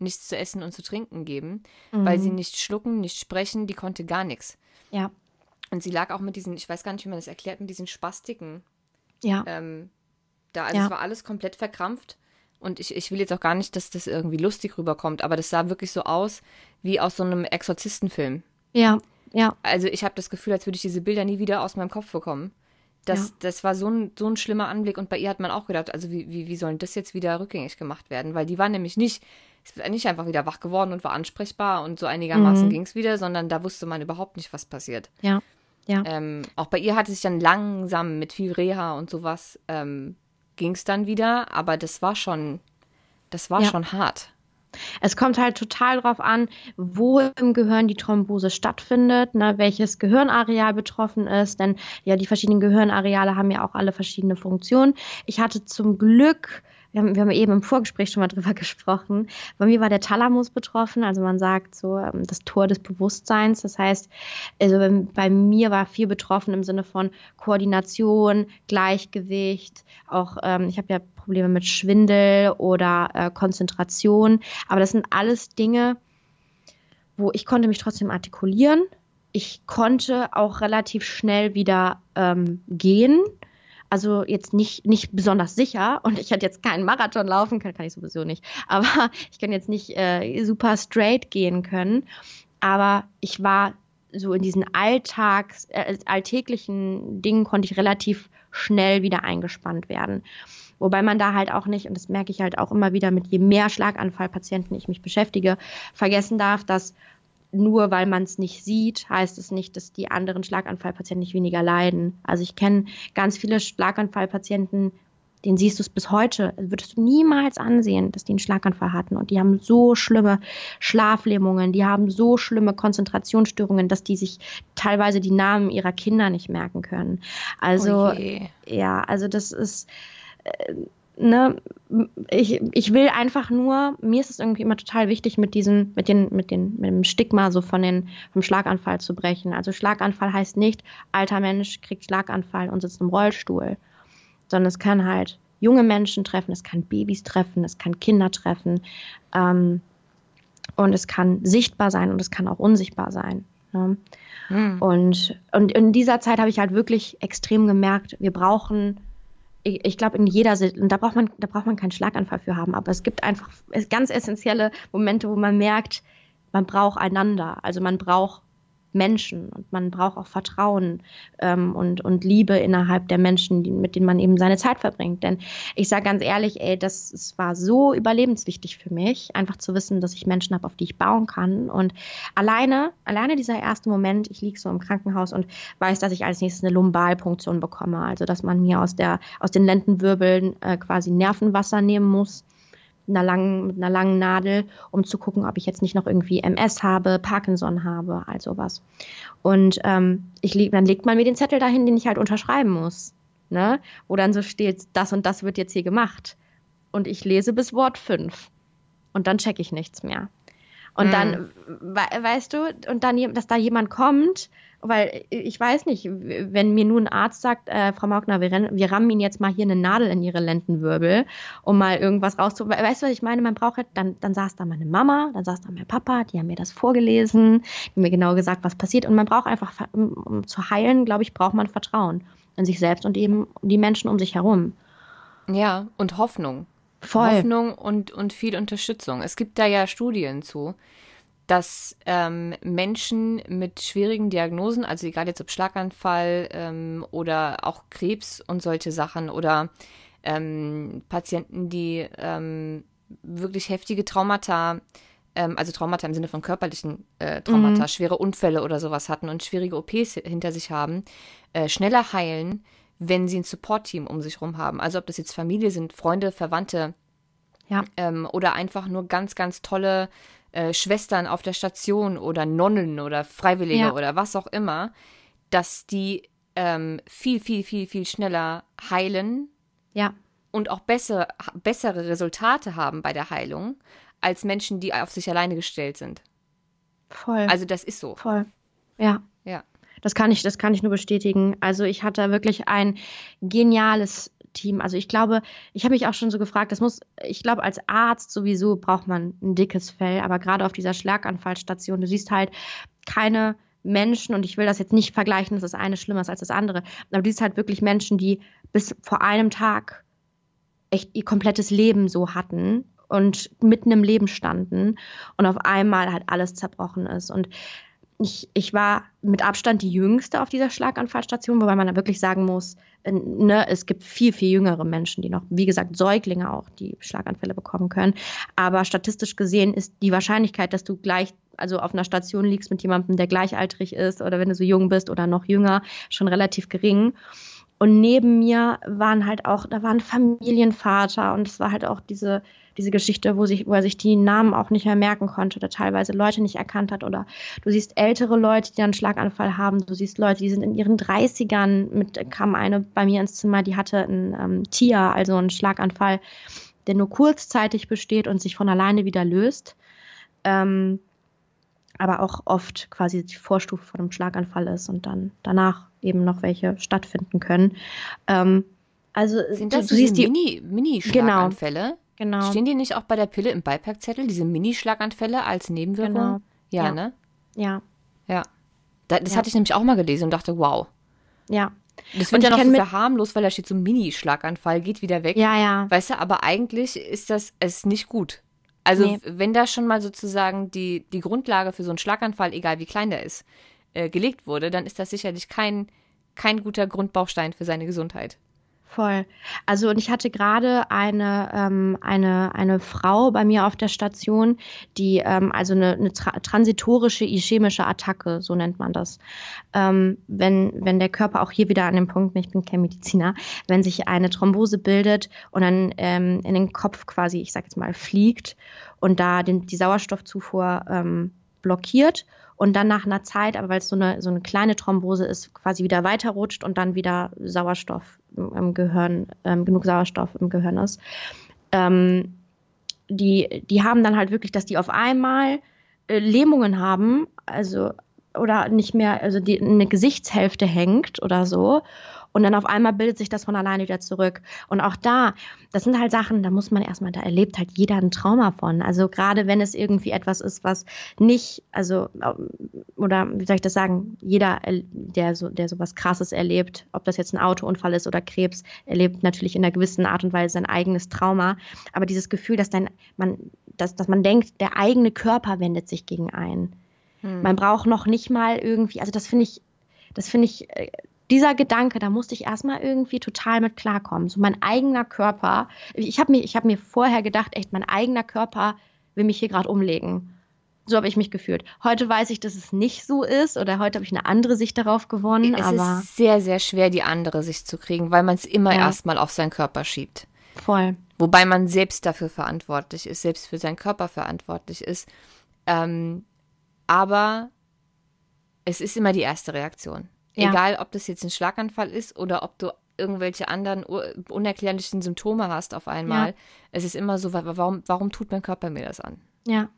nichts zu essen und zu trinken geben, mhm. weil sie nicht schlucken, nicht sprechen, die konnte gar nichts. Ja. Und sie lag auch mit diesen, ich weiß gar nicht, wie man das erklärt, mit diesen Spastiken. Ja. Ähm, da, also ja. es war alles komplett verkrampft. Und ich, ich will jetzt auch gar nicht, dass das irgendwie lustig rüberkommt, aber das sah wirklich so aus wie aus so einem Exorzistenfilm. Ja, ja. Also ich habe das Gefühl, als würde ich diese Bilder nie wieder aus meinem Kopf bekommen. Das, ja. das war so ein, so ein schlimmer Anblick und bei ihr hat man auch gedacht, also wie, wie, wie soll das jetzt wieder rückgängig gemacht werden? Weil die war nämlich nicht, ist nicht einfach wieder wach geworden und war ansprechbar und so einigermaßen mhm. ging es wieder, sondern da wusste man überhaupt nicht, was passiert. Ja. Ja. Ähm, auch bei ihr hatte sich dann langsam mit viel Reha und sowas ähm, ging es dann wieder, aber das war schon, das war ja. schon hart. Es kommt halt total drauf an, wo im Gehirn die Thrombose stattfindet, ne, welches Gehirnareal betroffen ist, denn ja, die verschiedenen Gehirnareale haben ja auch alle verschiedene Funktionen. Ich hatte zum Glück wir haben, wir haben eben im Vorgespräch schon mal drüber gesprochen. Bei mir war der Thalamus betroffen, also man sagt so ähm, das Tor des Bewusstseins. Das heißt, also bei mir war viel betroffen im Sinne von Koordination, Gleichgewicht, auch ähm, ich habe ja Probleme mit Schwindel oder äh, Konzentration. Aber das sind alles Dinge, wo ich konnte mich trotzdem artikulieren. Ich konnte auch relativ schnell wieder ähm, gehen. Also jetzt nicht, nicht besonders sicher und ich hätte jetzt keinen Marathon laufen können, kann ich sowieso nicht. Aber ich kann jetzt nicht äh, super straight gehen können. Aber ich war so in diesen Alltags, äh, alltäglichen Dingen konnte ich relativ schnell wieder eingespannt werden. Wobei man da halt auch nicht, und das merke ich halt auch immer wieder mit je mehr Schlaganfallpatienten ich mich beschäftige, vergessen darf, dass nur weil man es nicht sieht, heißt es nicht, dass die anderen Schlaganfallpatienten nicht weniger leiden. Also ich kenne ganz viele Schlaganfallpatienten, den siehst du es bis heute, würdest du niemals ansehen, dass die einen Schlaganfall hatten. Und die haben so schlimme Schlaflähmungen, die haben so schlimme Konzentrationsstörungen, dass die sich teilweise die Namen ihrer Kinder nicht merken können. Also, oh ja, also das ist, äh, ne, ich, ich will einfach nur, mir ist es irgendwie immer total wichtig, mit diesem, mit den, mit den, mit dem Stigma so von den, vom Schlaganfall zu brechen. Also Schlaganfall heißt nicht, alter Mensch kriegt Schlaganfall und sitzt im Rollstuhl, sondern es kann halt junge Menschen treffen, es kann Babys treffen, es kann Kinder treffen ähm, und es kann sichtbar sein und es kann auch unsichtbar sein. Ne? Hm. Und, und in dieser Zeit habe ich halt wirklich extrem gemerkt, wir brauchen ich, glaube, in jeder, da braucht man, da braucht man keinen Schlaganfall für haben, aber es gibt einfach ganz essentielle Momente, wo man merkt, man braucht einander. Also man braucht Menschen und man braucht auch Vertrauen ähm, und, und Liebe innerhalb der Menschen, die, mit denen man eben seine Zeit verbringt. Denn ich sage ganz ehrlich, ey, das, das war so überlebenswichtig für mich, einfach zu wissen, dass ich Menschen habe, auf die ich bauen kann. Und alleine, alleine dieser erste Moment, ich liege so im Krankenhaus und weiß, dass ich als nächstes eine Lumbalpunktion bekomme, also dass man mir aus, der, aus den Lendenwirbeln äh, quasi Nervenwasser nehmen muss einer langen, mit einer langen Nadel, um zu gucken, ob ich jetzt nicht noch irgendwie MS habe, Parkinson habe, all sowas. Und ähm, ich leg, dann legt man mir den Zettel dahin, den ich halt unterschreiben muss. Ne? Wo dann so steht, das und das wird jetzt hier gemacht. Und ich lese bis Wort 5. Und dann checke ich nichts mehr. Und hm. dann, we weißt du, und dann, dass da jemand kommt weil ich weiß nicht, wenn mir nun ein Arzt sagt, äh, Frau Maugner, wir, wir, rammen Ihnen jetzt mal hier eine Nadel in Ihre Lendenwirbel, um mal irgendwas rauszu... Weißt du, was ich meine? Man braucht halt, dann, dann saß da meine Mama, dann saß da mein Papa, die haben mir das vorgelesen, die haben mir genau gesagt, was passiert. Und man braucht einfach, um, um zu heilen, glaube ich, braucht man Vertrauen in sich selbst und eben die Menschen um sich herum. Ja, und Hoffnung. Voll. Hoffnung und, und viel Unterstützung. Es gibt da ja Studien zu, dass ähm, Menschen mit schwierigen Diagnosen, also egal jetzt ob Schlaganfall ähm, oder auch Krebs und solche Sachen oder ähm, Patienten, die ähm, wirklich heftige Traumata, ähm, also Traumata im Sinne von körperlichen äh, Traumata, mhm. schwere Unfälle oder sowas hatten und schwierige OPs hinter sich haben, äh, schneller heilen, wenn sie ein Support-Team um sich herum haben. Also ob das jetzt Familie sind, Freunde, Verwandte ja. ähm, oder einfach nur ganz, ganz tolle äh, Schwestern auf der Station oder Nonnen oder Freiwillige ja. oder was auch immer, dass die ähm, viel, viel, viel, viel schneller heilen. Ja. Und auch bessere, bessere Resultate haben bei der Heilung als Menschen, die auf sich alleine gestellt sind. Voll. Also das ist so. Voll. Ja. Ja. Das kann ich, das kann ich nur bestätigen. Also ich hatte wirklich ein geniales Team. Also ich glaube, ich habe mich auch schon so gefragt, das muss, ich glaube, als Arzt sowieso braucht man ein dickes Fell, aber gerade auf dieser Schlaganfallstation, du siehst halt keine Menschen, und ich will das jetzt nicht vergleichen, dass das eine schlimmer ist als das andere, aber du siehst halt wirklich Menschen, die bis vor einem Tag echt ihr komplettes Leben so hatten und mitten im Leben standen und auf einmal halt alles zerbrochen ist. Und ich, ich war mit Abstand die jüngste auf dieser Schlaganfallstation, wobei man da wirklich sagen muss, äh, ne, es gibt viel, viel jüngere Menschen, die noch, wie gesagt, Säuglinge auch, die Schlaganfälle bekommen können. Aber statistisch gesehen ist die Wahrscheinlichkeit, dass du gleich, also auf einer Station liegst mit jemandem, der gleichaltrig ist oder wenn du so jung bist oder noch jünger, schon relativ gering. Und neben mir waren halt auch, da war ein Familienvater und es war halt auch diese, diese Geschichte, wo, sich, wo er sich die Namen auch nicht mehr merken konnte oder teilweise Leute nicht erkannt hat. Oder du siehst ältere Leute, die einen Schlaganfall haben. Du siehst Leute, die sind in ihren 30ern. Mit, kam eine bei mir ins Zimmer, die hatte ein ähm, Tier, also einen Schlaganfall, der nur kurzzeitig besteht und sich von alleine wieder löst. Ähm, aber auch oft quasi die Vorstufe von einem Schlaganfall ist und dann danach eben noch welche stattfinden können. Ähm, also sind das du, du diese Mini, Mini-Schlaganfälle? Genau, genau. Stehen die nicht auch bei der Pille im Beipackzettel, diese Mini-Schlaganfälle als Nebenwirkung? Genau. Ja, ja, ne? Ja. Ja. das ja. hatte ich nämlich auch mal gelesen und dachte, wow. Ja. Das wird ja noch so verharmlos, weil da steht so Mini-Schlaganfall, geht wieder weg. Ja, ja. Weißt du, aber eigentlich ist das es nicht gut. Also, nee. wenn da schon mal sozusagen die, die Grundlage für so einen Schlaganfall, egal wie klein der ist, äh, gelegt wurde, dann ist das sicherlich kein, kein guter Grundbaustein für seine Gesundheit. Voll. Also und ich hatte gerade eine, ähm, eine, eine Frau bei mir auf der Station, die ähm, also eine, eine tra transitorische ischämische Attacke, so nennt man das. Ähm, wenn, wenn der Körper auch hier wieder an dem Punkt, ich bin kein Mediziner, wenn sich eine Thrombose bildet und dann ähm, in den Kopf quasi, ich sag jetzt mal, fliegt und da den, die Sauerstoffzufuhr ähm, blockiert und dann nach einer Zeit, aber weil es so eine, so eine kleine Thrombose ist, quasi wieder weiterrutscht und dann wieder Sauerstoff im Gehirn, ähm, genug Sauerstoff im Gehirn ist. Ähm, die, die haben dann halt wirklich, dass die auf einmal äh, Lähmungen haben, also oder nicht mehr, also die, eine Gesichtshälfte hängt oder so und dann auf einmal bildet sich das von alleine wieder zurück. Und auch da, das sind halt Sachen, da muss man erstmal, da erlebt halt jeder ein Trauma von. Also gerade wenn es irgendwie etwas ist, was nicht, also, oder wie soll ich das sagen, jeder, der so, der sowas krasses erlebt, ob das jetzt ein Autounfall ist oder Krebs, erlebt natürlich in einer gewissen Art und Weise sein eigenes Trauma. Aber dieses Gefühl, dass dein, man, dass, dass man denkt, der eigene Körper wendet sich gegen einen. Hm. Man braucht noch nicht mal irgendwie, also das finde ich, das finde ich äh, dieser Gedanke, da musste ich erstmal irgendwie total mit klarkommen. So mein eigener Körper, ich habe mir, hab mir vorher gedacht, echt, mein eigener Körper will mich hier gerade umlegen. So habe ich mich gefühlt. Heute weiß ich, dass es nicht so ist oder heute habe ich eine andere Sicht darauf gewonnen. Es aber ist sehr, sehr schwer, die andere Sicht zu kriegen, weil man es immer ja. erstmal auf seinen Körper schiebt. Voll. Wobei man selbst dafür verantwortlich ist, selbst für seinen Körper verantwortlich ist. Ähm, aber es ist immer die erste Reaktion. Ja. Egal, ob das jetzt ein Schlaganfall ist oder ob du irgendwelche anderen unerklärlichen Symptome hast auf einmal. Ja. Es ist immer so, warum, warum tut mein Körper mir das an? Ja,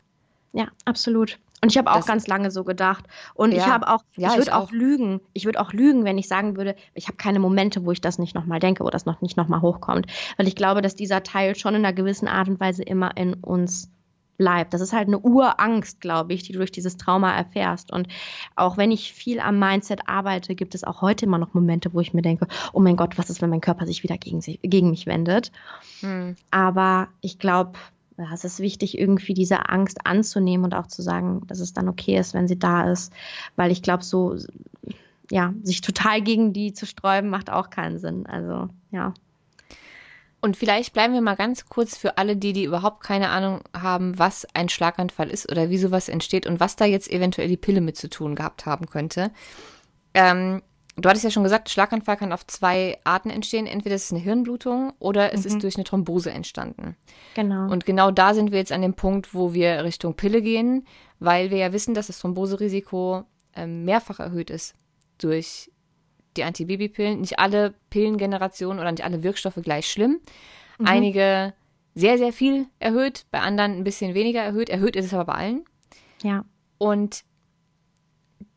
ja, absolut. Und ich habe auch das, ganz lange so gedacht. Und ja, ich habe auch, ja, ich würde auch, auch, lügen. Ich würde auch lügen, wenn ich sagen würde, ich habe keine Momente, wo ich das nicht nochmal denke, wo das noch nicht nochmal hochkommt. Weil ich glaube, dass dieser Teil schon in einer gewissen Art und Weise immer in uns bleibt. Das ist halt eine Urangst, glaube ich, die du durch dieses Trauma erfährst. Und auch wenn ich viel am Mindset arbeite, gibt es auch heute immer noch Momente, wo ich mir denke, oh mein Gott, was ist, wenn mein Körper sich wieder gegen, sich, gegen mich wendet? Hm. Aber ich glaube, es ist wichtig, irgendwie diese Angst anzunehmen und auch zu sagen, dass es dann okay ist, wenn sie da ist. Weil ich glaube, so, ja, sich total gegen die zu sträuben, macht auch keinen Sinn. Also, ja. Und vielleicht bleiben wir mal ganz kurz für alle, die, die überhaupt keine Ahnung haben, was ein Schlaganfall ist oder wie sowas entsteht und was da jetzt eventuell die Pille mit zu tun gehabt haben könnte. Ähm, du hattest ja schon gesagt, Schlaganfall kann auf zwei Arten entstehen. Entweder es ist eine Hirnblutung oder es mhm. ist durch eine Thrombose entstanden. Genau. Und genau da sind wir jetzt an dem Punkt, wo wir Richtung Pille gehen, weil wir ja wissen, dass das Thromboserisiko ähm, mehrfach erhöht ist durch die Antibabypillen. Nicht alle Pillengenerationen oder nicht alle Wirkstoffe gleich schlimm. Mhm. Einige sehr, sehr viel erhöht, bei anderen ein bisschen weniger erhöht. Erhöht ist es aber bei allen. Ja. Und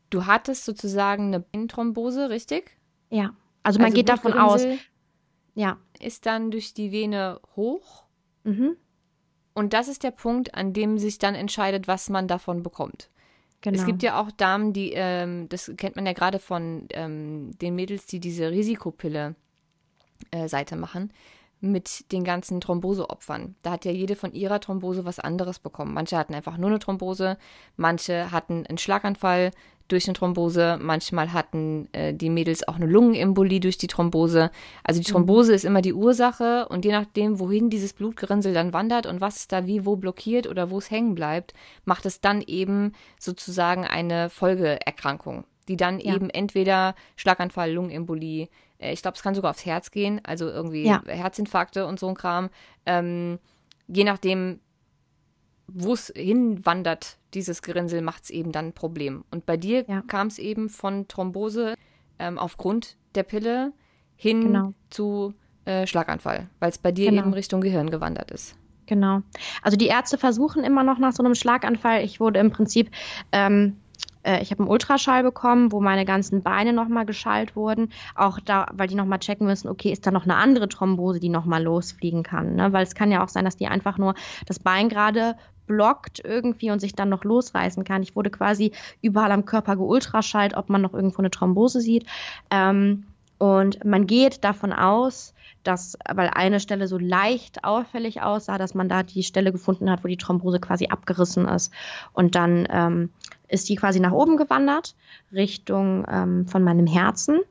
du hattest sozusagen eine Venenthrombose, richtig? Ja. Also man also geht davon aus. Ja. Ist dann durch die Vene hoch. Mhm. Und das ist der Punkt, an dem sich dann entscheidet, was man davon bekommt. Genau. Es gibt ja auch Damen, die, ähm, das kennt man ja gerade von ähm, den Mädels, die diese Risikopille äh, Seite machen, mit den ganzen Thromboseopfern. Da hat ja jede von ihrer Thrombose was anderes bekommen. Manche hatten einfach nur eine Thrombose, manche hatten einen Schlaganfall, durch eine Thrombose. Manchmal hatten äh, die Mädels auch eine Lungenembolie durch die Thrombose. Also die mhm. Thrombose mhm. ist immer die Ursache und je nachdem, wohin dieses Blutgerinnsel dann wandert und was da wie wo blockiert oder wo es hängen bleibt, macht es dann eben sozusagen eine Folgeerkrankung, die dann ja. eben entweder Schlaganfall, Lungenembolie, Äh, ich glaube, es kann sogar aufs Herz gehen, also irgendwie Ja. Herzinfarkte und so ein Kram. Ähm, je nachdem, wo es hinwandert, dieses Gerinnsel, macht es eben dann ein Problem. Und bei dir Ja. kam es eben von Thrombose ähm, aufgrund der Pille hin Genau. zu äh, Schlaganfall, weil es bei dir Genau. eben Richtung Gehirn gewandert ist. Genau. Also die Ärzte versuchen immer noch nach so einem Schlaganfall. Ich wurde im Prinzip, ähm, äh, ich habe einen Ultraschall bekommen, wo meine ganzen Beine nochmal geschallt wurden. Auch da, weil die nochmal checken müssen, okay, ist da noch eine andere Thrombose, die nochmal losfliegen kann. Ne? Weil es kann ja auch sein, dass die einfach nur das Bein gerade blockt irgendwie und sich dann noch losreißen kann. Ich wurde quasi überall am Körper geultraschallt, ob man noch irgendwo eine Thrombose sieht. Ähm, und man geht davon aus, dass, weil eine Stelle so leicht auffällig aussah, dass man da die Stelle gefunden hat, wo die Thrombose quasi abgerissen ist. Und dann ähm, ist die quasi nach oben gewandert, Richtung ähm, von meinem Herzen.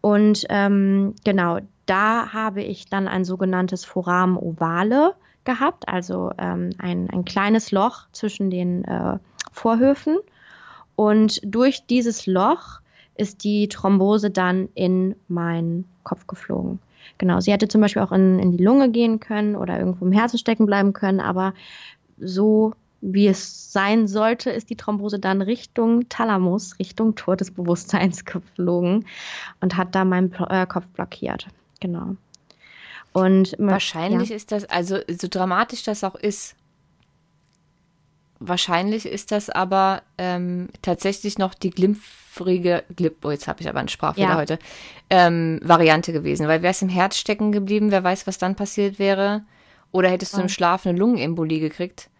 Und ähm, genau, da habe ich dann ein sogenanntes Foramen ovale gehabt, also ähm, ein, ein kleines Loch zwischen den äh, Vorhöfen. Und durch dieses Loch ist die Thrombose dann in meinen Kopf geflogen. Genau, sie hätte zum Beispiel auch in, in die Lunge gehen können oder irgendwo im Herzen stecken bleiben können, aber so wie es sein sollte, ist die Thrombose dann Richtung Thalamus, Richtung Tor des Bewusstseins geflogen und hat da meinen äh, Kopf blockiert. Genau. Und Wahrscheinlich ja, ist das, also so dramatisch das auch ist, wahrscheinlich ist das aber ähm, tatsächlich noch die glimpfrige, glimp, oh, jetzt habe ich aber einen Sprachfehler Ja. heute, ähm, Variante gewesen. Weil wäre es im Herz stecken geblieben, wer weiß, was dann passiert wäre. Oder hättest du im. Schlaf eine Lungenembolie gekriegt.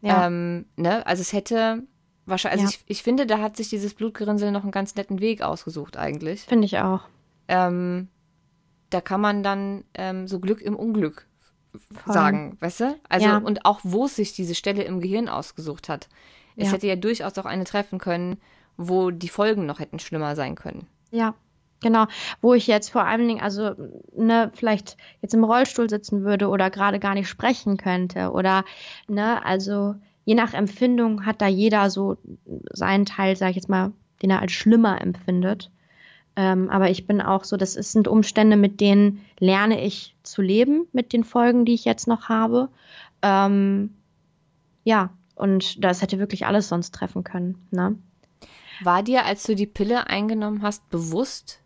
ja, Ähm, ne? Also es hätte wahrscheinlich, also Ja. ich, ich finde, da hat sich dieses Blutgerinnsel noch einen ganz netten Weg ausgesucht eigentlich. finde ich auch. Ähm, da kann man dann ähm, so Glück im Unglück Voll. sagen, weißt du? Also Ja. und auch wo es sich diese Stelle im Gehirn ausgesucht hat. Es Ja. hätte ja durchaus auch eine treffen können, wo die Folgen noch hätten schlimmer sein können. Ja, genau. Wo ich jetzt vor allen Dingen, also, ne, vielleicht jetzt im Rollstuhl sitzen würde oder gerade gar nicht sprechen könnte oder, ne, also je nach Empfindung hat da jeder so seinen Teil, sag ich jetzt mal, den er als schlimmer empfindet. Ähm, aber ich bin auch so, das sind Umstände, mit denen lerne ich zu leben, mit den Folgen, die ich jetzt noch habe. Ähm, ja, und das hätte wirklich alles sonst treffen können, ne? War dir, als du die Pille eingenommen hast, bewusst,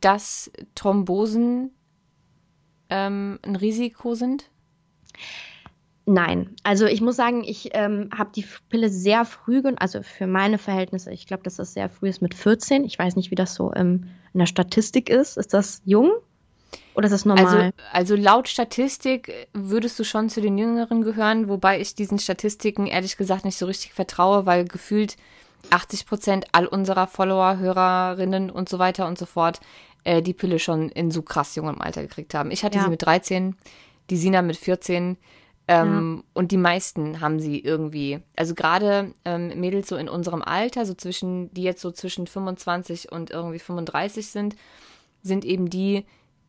dass Thrombosen ähm, ein Risiko sind? Nein, also ich muss sagen, ich ähm, habe die Pille sehr früh, also für meine Verhältnisse, ich glaube, dass das sehr früh ist mit 14. Ich weiß nicht, wie das so ähm, in der Statistik ist. Ist das jung oder ist das normal? Also, also laut Statistik würdest du schon zu den Jüngeren gehören, wobei ich diesen Statistiken ehrlich gesagt nicht so richtig vertraue, weil gefühlt 80 Prozent all unserer Follower, Hörerinnen und so weiter und so fort äh, die Pille schon in so krass jungem Alter gekriegt haben. Ich hatte Ja. sie mit 13, die Sina mit 14. Ähm, Und die meisten haben sie irgendwie, also gerade ähm, Mädels so in unserem Alter, so zwischen, die jetzt so zwischen 25 und irgendwie 35 sind, sind eben die,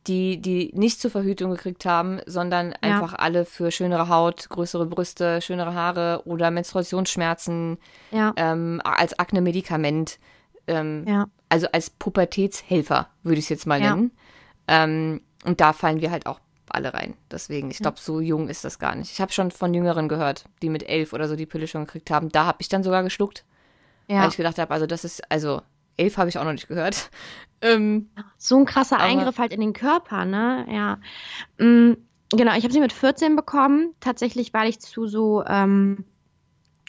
die, die nicht zur Verhütung gekriegt haben, sondern einfach alle für schönere Haut, größere Brüste, schönere Haare oder Menstruationsschmerzen ja, ähm, als Akne-Medikament, ähm, ja, also als Pubertätshelfer, würde ich es jetzt mal Ja. nennen. Ähm, und da fallen wir halt auch alle rein. Deswegen, ich glaube, so jung ist das gar nicht. Ich habe schon von Jüngeren gehört, die mit elf oder so die Pille schon gekriegt haben. Da habe ich dann sogar geschluckt, weil ja. ich gedacht habe, also das ist, also elf habe ich auch noch nicht gehört. Ähm, So ein krasser Eingriff halt in den Körper, ne? Ja. Mm, genau, ich habe sie mit 14 bekommen, tatsächlich, weil ich zu so ähm,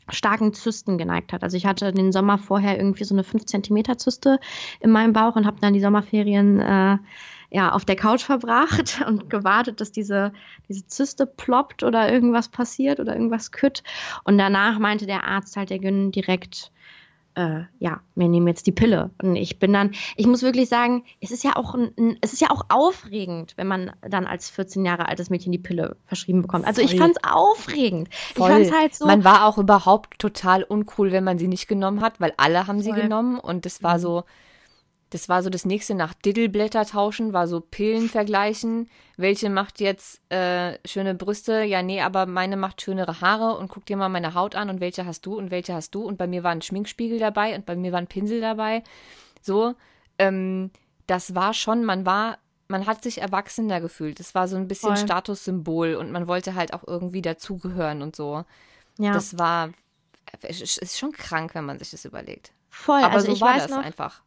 starken Zysten geneigt hat. Also ich hatte den Sommer vorher irgendwie so eine 5 Zentimeter Zyste in meinem Bauch und habe dann die Sommerferien äh, ja, auf der Couch verbracht und gewartet, dass diese, diese Zyste ploppt oder irgendwas passiert oder irgendwas kütt. Und danach meinte der Arzt halt, der Gyn direkt, äh, ja, wir nehmen jetzt die Pille. Und ich bin dann, ich muss wirklich sagen, es ist ja auch ein, es ist ja auch aufregend, wenn man dann als 14 Jahre altes Mädchen die Pille verschrieben bekommt. Also ich Voll. fand's aufregend. voll. Ich fand's halt so. Man war auch überhaupt total uncool, wenn man sie nicht genommen hat, weil alle haben sie Voll. genommen und das war Mhm. so, das war so das nächste nach Diddleblätter tauschen, war so Pillen vergleichen. Welche macht jetzt äh, schöne Brüste? Ja, nee, aber meine macht schönere Haare und guck dir mal meine Haut an und welche hast du und welche hast du? Und bei mir war ein Schminkspiegel dabei und bei mir war ein Pinsel dabei. So, ähm, das war schon, man war, man hat sich erwachsener gefühlt. Das war so ein bisschen Voll. Statussymbol und man wollte halt auch irgendwie dazugehören und so. Ja, Das war, es ist schon krank, wenn man sich das überlegt. voll. Aber also so ich war weiß das noch, einfach.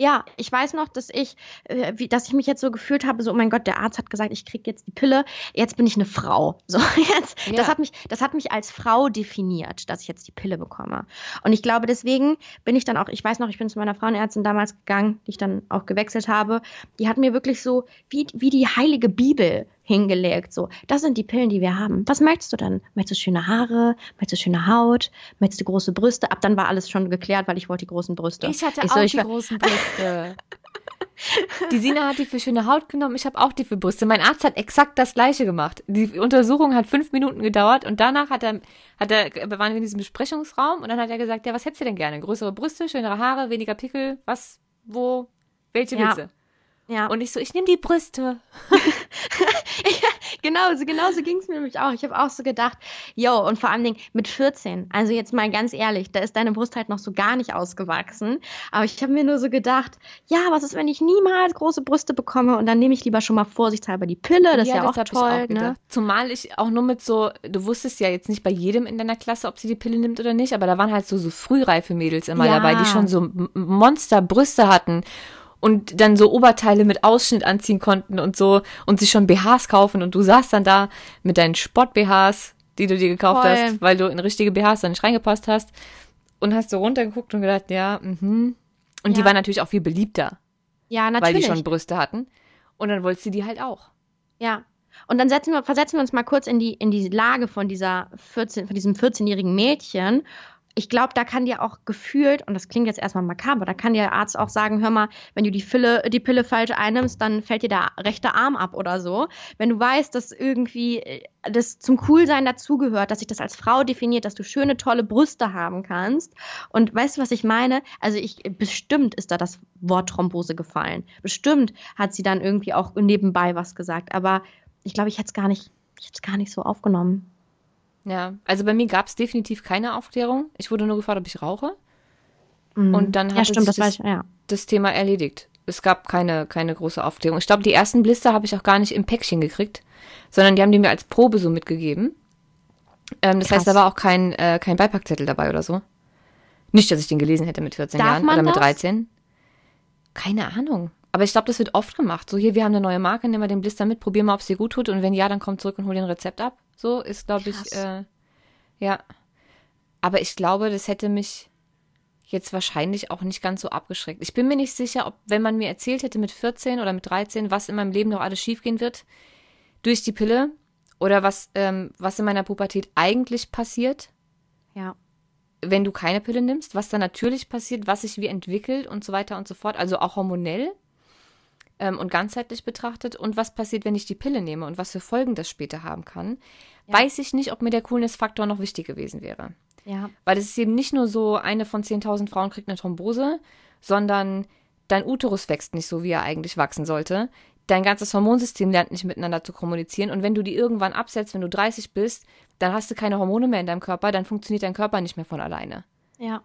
Ja, ich weiß noch, dass ich, äh, wie, dass ich mich jetzt so gefühlt habe, so, oh mein Gott, der Arzt hat gesagt, ich kriege jetzt die Pille, jetzt bin ich eine Frau. So, jetzt, Ja. das hat mich, das hat mich als Frau definiert, dass ich jetzt die Pille bekomme. Und ich glaube, deswegen bin ich dann auch, ich weiß noch, ich bin zu meiner Frauenärztin damals gegangen, die ich dann auch gewechselt habe. Die hat mir wirklich so wie, wie die heilige Bibel hingelegt. So, das sind die Pillen, die wir haben. Was möchtest du denn? Möchtest du schöne Haare? Möchtest du schöne Haut? Möchtest du große Brüste? Ab dann war alles schon geklärt, weil ich wollte die großen Brüste. Ich hatte Ich auch so, ich die großen Brüste. Die Sina hat die für schöne Haut genommen, ich habe auch die für Brüste. Mein Arzt hat exakt das gleiche gemacht. Die Untersuchung hat fünf Minuten gedauert und danach hat er, hat er, wir waren in diesem Besprechungsraum und dann hat er gesagt, ja, was hättest du denn gerne? Größere Brüste, schönere Haare, weniger Pickel, was, wo, welche Ja. du? Ja. Und ich so, ich nehme die Brüste. Genau, so, genau so ging es mir nämlich auch. Ich habe auch so gedacht, yo, und vor allen Dingen mit 14, also jetzt mal ganz ehrlich, da ist deine Brust halt noch so gar nicht ausgewachsen. Aber ich habe mir nur so gedacht, ja, was ist, wenn ich niemals große Brüste bekomme und dann nehme ich lieber schon mal vorsichtshalber die Pille, das ist ja auch hab toll, ne? gedacht. Zumal ich auch nur mit so, du wusstest ja jetzt nicht bei jedem in deiner Klasse, ob sie die Pille nimmt oder nicht, aber da waren halt so, so frühreife Mädels immer Ja. dabei, die schon so Monsterbrüste hatten und dann so Oberteile mit Ausschnitt anziehen konnten und so und sich schon BHs kaufen und du saßt dann da mit deinen Sport-BHs, die du dir gekauft Voll. hast, weil du in richtige BHs dann nicht reingepasst hast und hast so runtergeguckt und gedacht, ja, mhm. Und die Ja. waren natürlich auch viel beliebter, Ja, weil natürlich. die schon Brüste hatten. Und dann wolltest du die halt auch. Ja. Und dann setzen wir, versetzen wir uns mal kurz in die, in die Lage von dieser 14, von diesem 14-jährigen Mädchen. Ich glaube, da kann dir auch gefühlt, und das klingt jetzt erstmal makaber, da kann der Arzt auch sagen, hör mal, wenn du die Pille, die Pille falsch einnimmst, dann fällt dir der rechte Arm ab oder so. Wenn du weißt, dass irgendwie äh, das zum Coolsein dazugehört, dass sich das als Frau definiert, dass du schöne, tolle Brüste haben kannst. Und weißt du, was ich meine? Also ich, bestimmt ist da das Wort Thrombose gefallen. Bestimmt hat sie dann irgendwie auch nebenbei was gesagt. Aber ich glaube, ich hätte es gar nicht, ich hätte es gar nicht so aufgenommen. Ja, also bei mir gab es definitiv keine Aufklärung. Ich wurde nur gefragt, ob ich rauche. Mhm. Und dann ja, hat stimmt, sich das weiß ich, ja. Das Thema erledigt. Es gab keine, keine große Aufklärung. Ich glaube, die ersten Blister habe ich auch gar nicht im Päckchen gekriegt, sondern die haben die mir als Probe so mitgegeben. Ähm, das heißt, da Krass. war auch kein, äh, kein Beipackzettel dabei oder so. Nicht, dass ich den gelesen hätte mit 14 Darf Jahren oder mit das? 13. Keine Ahnung. Aber ich glaube, das wird oft gemacht. So, hier, wir haben eine neue Marke, nimm mal den Blister mit, probier mal, ob es dir gut tut. Und wenn ja, dann komm zurück und hol dir ein Rezept ab. So ist, glaube ich, äh, ja. Aber ich glaube, das hätte mich jetzt wahrscheinlich auch nicht ganz so abgeschreckt. Ich bin mir nicht sicher, ob, wenn man mir erzählt hätte mit 14 oder mit 13, was in meinem Leben noch alles schiefgehen wird durch die Pille oder was, ähm, was in meiner Pubertät eigentlich passiert, Ja. wenn du keine Pille nimmst, was dann natürlich passiert, was sich wie entwickelt und so weiter und so fort, also auch hormonell ähm, und ganzheitlich betrachtet und was passiert, wenn ich die Pille nehme und was für Folgen das später haben kann, Ja. weiß ich nicht, ob mir der Coolness-Faktor noch wichtig gewesen wäre. Ja. Weil es ist eben nicht nur so, eine von 10.000 Frauen kriegt eine Thrombose, sondern dein Uterus wächst nicht so, wie er eigentlich wachsen sollte. Dein ganzes Hormonsystem lernt nicht miteinander zu kommunizieren. Und wenn du die irgendwann absetzt, wenn du 30 bist, dann hast du keine Hormone mehr in deinem Körper, dann funktioniert dein Körper nicht mehr von alleine. Ja.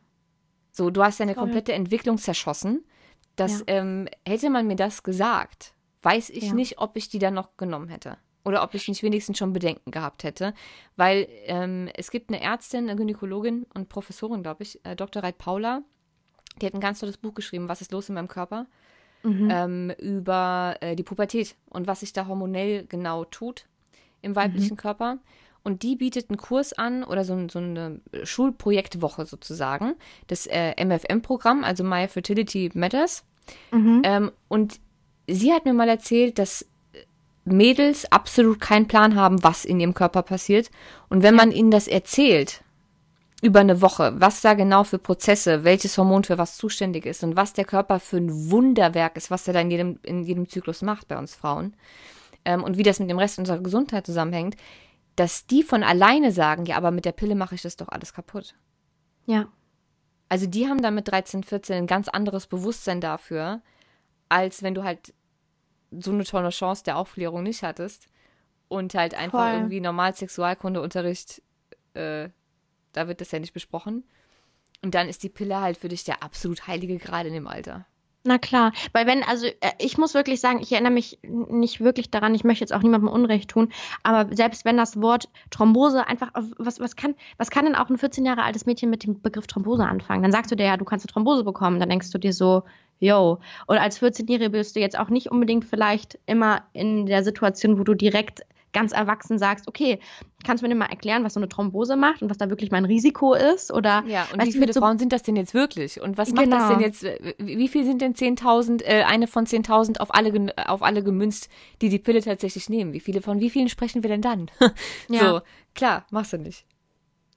So, du hast deine komplette Entwicklung zerschossen. Das, Ja. ähm, hätte man mir das gesagt, weiß ich Ja. nicht, ob ich die dann noch genommen hätte. Oder ob ich nicht wenigstens schon Bedenken gehabt hätte. Weil ähm, es gibt eine Ärztin, eine Gynäkologin und Professorin, glaube ich, äh, Dr. Reit Paula, die hat ein ganz tolles Buch geschrieben, Was ist los in meinem Körper? Mhm. ähm, über äh, die Pubertät und was sich da hormonell genau tut im weiblichen Körper. Und die bietet einen Kurs an oder so, so eine Schulprojektwoche sozusagen, das äh, MFM-Programm, also My Fertility Matters. Mhm. Ähm, und sie hat mir mal erzählt, dass Mädels absolut keinen Plan haben, was in ihrem Körper passiert. Und wenn man ihnen das erzählt, über eine Woche, was da genau für Prozesse, welches Hormon für was zuständig ist und was der Körper für ein Wunderwerk ist, was er da in jedem, in jedem Zyklus macht bei uns Frauen ähm, und wie das mit dem Rest unserer Gesundheit zusammenhängt, dass die von alleine sagen, ja, aber mit der Pille mache ich das doch alles kaputt. ja. Also die haben dann mit 13, 14 ein ganz anderes Bewusstsein dafür, als wenn du halt so eine tolle Chance der Aufklärung nicht hattest und halt einfach Voll. irgendwie normal Sexualkundeunterricht, äh, da wird das ja nicht besprochen. Und dann ist die Pille halt für dich der absolut heilige Grad in dem Alter. Na klar, weil wenn, also äh, ich muss wirklich sagen, ich erinnere mich nicht wirklich daran, ich möchte jetzt auch niemandem Unrecht tun, aber selbst wenn das Wort Thrombose einfach, was, was, kann, was kann denn auch ein 14 Jahre altes Mädchen mit dem Begriff Thrombose anfangen? Dann sagst du dir ja, du kannst eine Thrombose bekommen, dann denkst du dir so, yo. Und als 14-Jährige bist du jetzt auch nicht unbedingt vielleicht immer in der Situation, wo du direkt ganz erwachsen sagst, okay, kannst du mir mal erklären, was so eine Thrombose macht und was da wirklich mein Risiko ist? Oder ja, und wie viele so Frauen sind das denn jetzt wirklich? Und was macht genau. das denn jetzt? Wie viel sind denn 10.000, äh, eine von 10.000 auf alle, auf alle gemünzt, die die Pille tatsächlich nehmen? Wie viele von wie vielen sprechen wir denn dann? ja. So, klar, machst du nicht.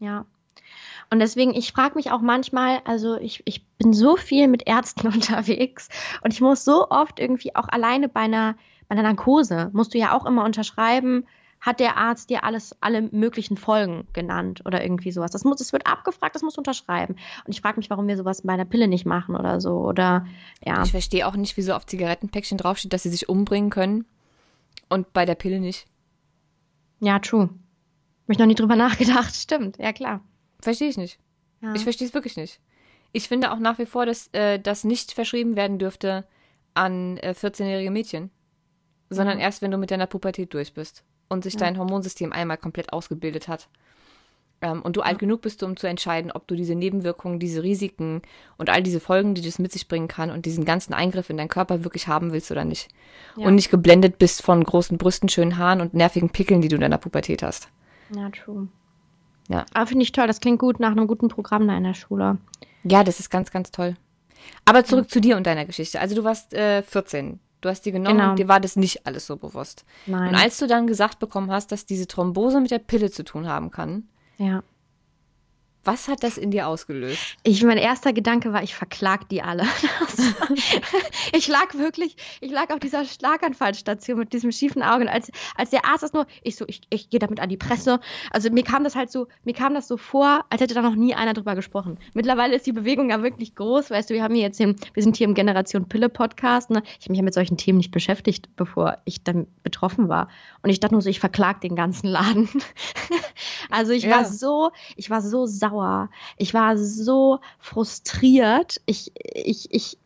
Ja. Und deswegen, ich frage mich auch manchmal, also ich, ich bin so viel mit Ärzten unterwegs und ich muss so oft irgendwie auch alleine bei einer bei einer Narkose musst du ja auch immer unterschreiben, hat der Arzt dir alles, alle möglichen Folgen genannt oder irgendwie sowas. Das, muss, das wird abgefragt, das musst du unterschreiben. Und ich frage mich, warum wir sowas bei einer Pille nicht machen oder so. Oder ja. Ich verstehe auch nicht, wieso auf Zigarettenpäckchen draufsteht, dass sie sich umbringen können und bei der Pille nicht. Ja, true. Hab ich noch nie drüber nachgedacht. Stimmt, ja klar. Verstehe ich nicht. Ja. Ich verstehe es wirklich nicht. Ich finde auch nach wie vor, dass äh, das nicht verschrieben werden dürfte an äh, 14-jährige Mädchen sondern erst, wenn du mit deiner Pubertät durch bist und sich ja. dein Hormonsystem einmal komplett ausgebildet hat. Ähm, und du ja. alt genug bist, um zu entscheiden, ob du diese Nebenwirkungen, diese Risiken und all diese Folgen, die das mit sich bringen kann und diesen ganzen Eingriff in deinen Körper wirklich haben willst oder nicht. Ja. Und nicht geblendet bist von großen Brüsten, schönen Haaren und nervigen Pickeln, die du in deiner Pubertät hast. Ja, true. Ja. Aber finde ich toll, das klingt gut nach einem guten Programm da in der Schule. Ja, das ist ganz, ganz toll. Aber zurück zu dir und deiner Geschichte. Also du warst äh, 14. Du hast die genommen genau. und dir war das nicht alles so bewusst. Nein. Und als du dann gesagt bekommen hast, dass diese Thrombose mit der Pille zu tun haben kann, ja. Was hat das in dir ausgelöst? Ich, mein erster Gedanke war, ich verklag die alle. ich lag wirklich, ich lag auf dieser Schlaganfallstation mit diesem schiefen Auge. als, als der Arzt das nur, ich so, ich, ich gehe damit an die Presse. Also mir kam das halt so, mir kam das so vor, als hätte da noch nie einer drüber gesprochen. Mittlerweile ist die Bewegung ja wirklich groß. Weißt du, wir haben hier jetzt, den, wir sind hier im Generation Pille Podcast. Ne? Ich habe mich ja mit solchen Themen nicht beschäftigt, bevor ich dann betroffen war. Und ich dachte nur so, ich verklag den ganzen Laden. also ich ja. war so, ich war so sauer sauer. Ich war so frustriert. Ich, ich, ich,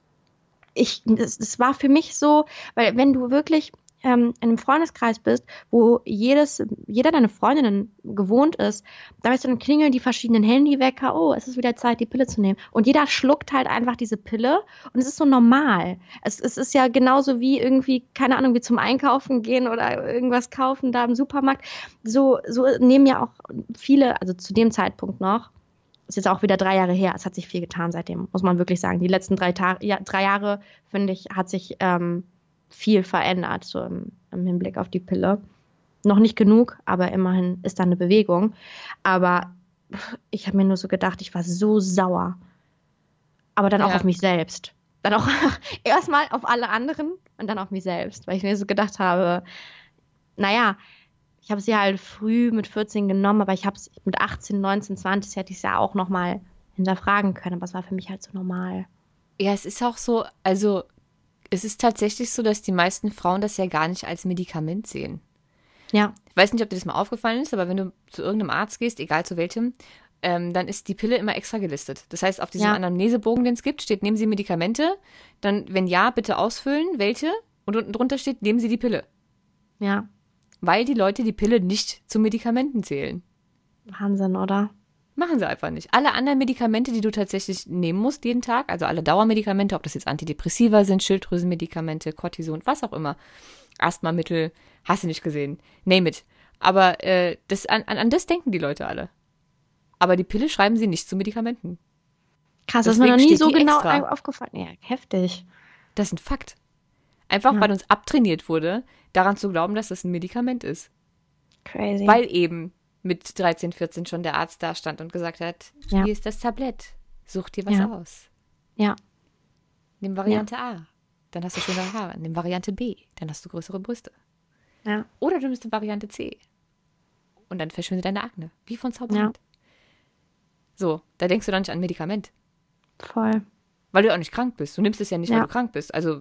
ich, es war für mich so, weil wenn du wirklich ähm, in einem Freundeskreis bist, wo jedes, jeder deine Freundinnen gewohnt ist, da weißt du, dann klingeln die verschiedenen Handywecker, oh, es ist wieder Zeit, die Pille zu nehmen. Und jeder schluckt halt einfach diese Pille und es ist so normal. Es, es ist ja genauso wie irgendwie, keine Ahnung, wie zum Einkaufen gehen oder irgendwas kaufen da im Supermarkt. So, so nehmen ja auch viele, also zu dem Zeitpunkt noch, ist jetzt auch wieder drei Jahre her. Es hat sich viel getan seitdem, muss man wirklich sagen. Die letzten drei, Ta ja, drei Jahre, finde ich, hat sich ähm, viel verändert, so im, im, Hinblick auf die Pille. Noch nicht genug, aber immerhin ist da eine Bewegung. Aber ich habe mir nur so gedacht, ich war so sauer. Aber dann auch ja. auf mich selbst. Dann auch erstmal auf alle anderen und dann auf mich selbst, weil ich mir so gedacht habe, naja, ich habe sie halt früh mit 14 genommen, aber ich habe es mit 18, 19, 20 hätte ich es ja auch nochmal hinterfragen können, aber es war für mich halt so normal. Ja, es ist auch so, also es ist tatsächlich so, dass die meisten Frauen das ja gar nicht als Medikament sehen. Ja. Ich weiß nicht, ob dir das mal aufgefallen ist, aber wenn du zu irgendeinem Arzt gehst, egal zu welchem, ähm, dann ist die Pille immer extra gelistet. Das heißt, auf diesem ja. Anamnesebogen, den es gibt, steht, nehmen Sie Medikamente. Dann, wenn ja, bitte ausfüllen, welche. Und unten drunter steht, nehmen Sie die Pille. Ja weil die Leute die Pille nicht zu Medikamenten zählen. Wahnsinn, oder? Machen sie einfach nicht. Alle anderen Medikamente, die du tatsächlich nehmen musst jeden Tag, also alle Dauermedikamente, ob das jetzt Antidepressiva sind, Schilddrüsenmedikamente, Cortison, was auch immer, Asthmamittel, hast du nicht gesehen. Name it. Aber äh, das, an, an das denken die Leute alle. Aber die Pille schreiben sie nicht zu Medikamenten. Krass, das ist mir noch nie so genau extra. aufgefallen. Ja, heftig. Das ist ein Fakt. Einfach, ja. weil uns abtrainiert wurde, daran zu glauben, dass das ein Medikament ist. Crazy. Weil eben mit 13, 14 schon der Arzt da stand und gesagt hat, ja. hier ist das Tablett, such dir was ja. aus. Ja. Nimm Variante A, dann hast du schönere Haare. Nimm Variante B, dann hast du größere Brüste. Ja. Oder du nimmst Variante C. Und dann verschwindet deine Akne, wie von Zauberhand. So, da denkst du dann nicht an Medikament. Voll. Weil du auch nicht krank bist. Du nimmst es ja nicht, weil du krank bist. Also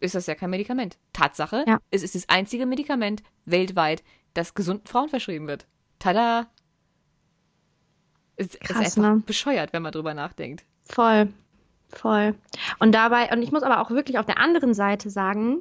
ist das ja kein Medikament. Tatsache, ja. es ist das einzige Medikament weltweit, das gesunden Frauen verschrieben wird. Tada! Es Krass, ist einfach ne? bescheuert, wenn man drüber nachdenkt. Voll. Voll. Und dabei, und ich muss aber auch wirklich auf der anderen Seite sagen,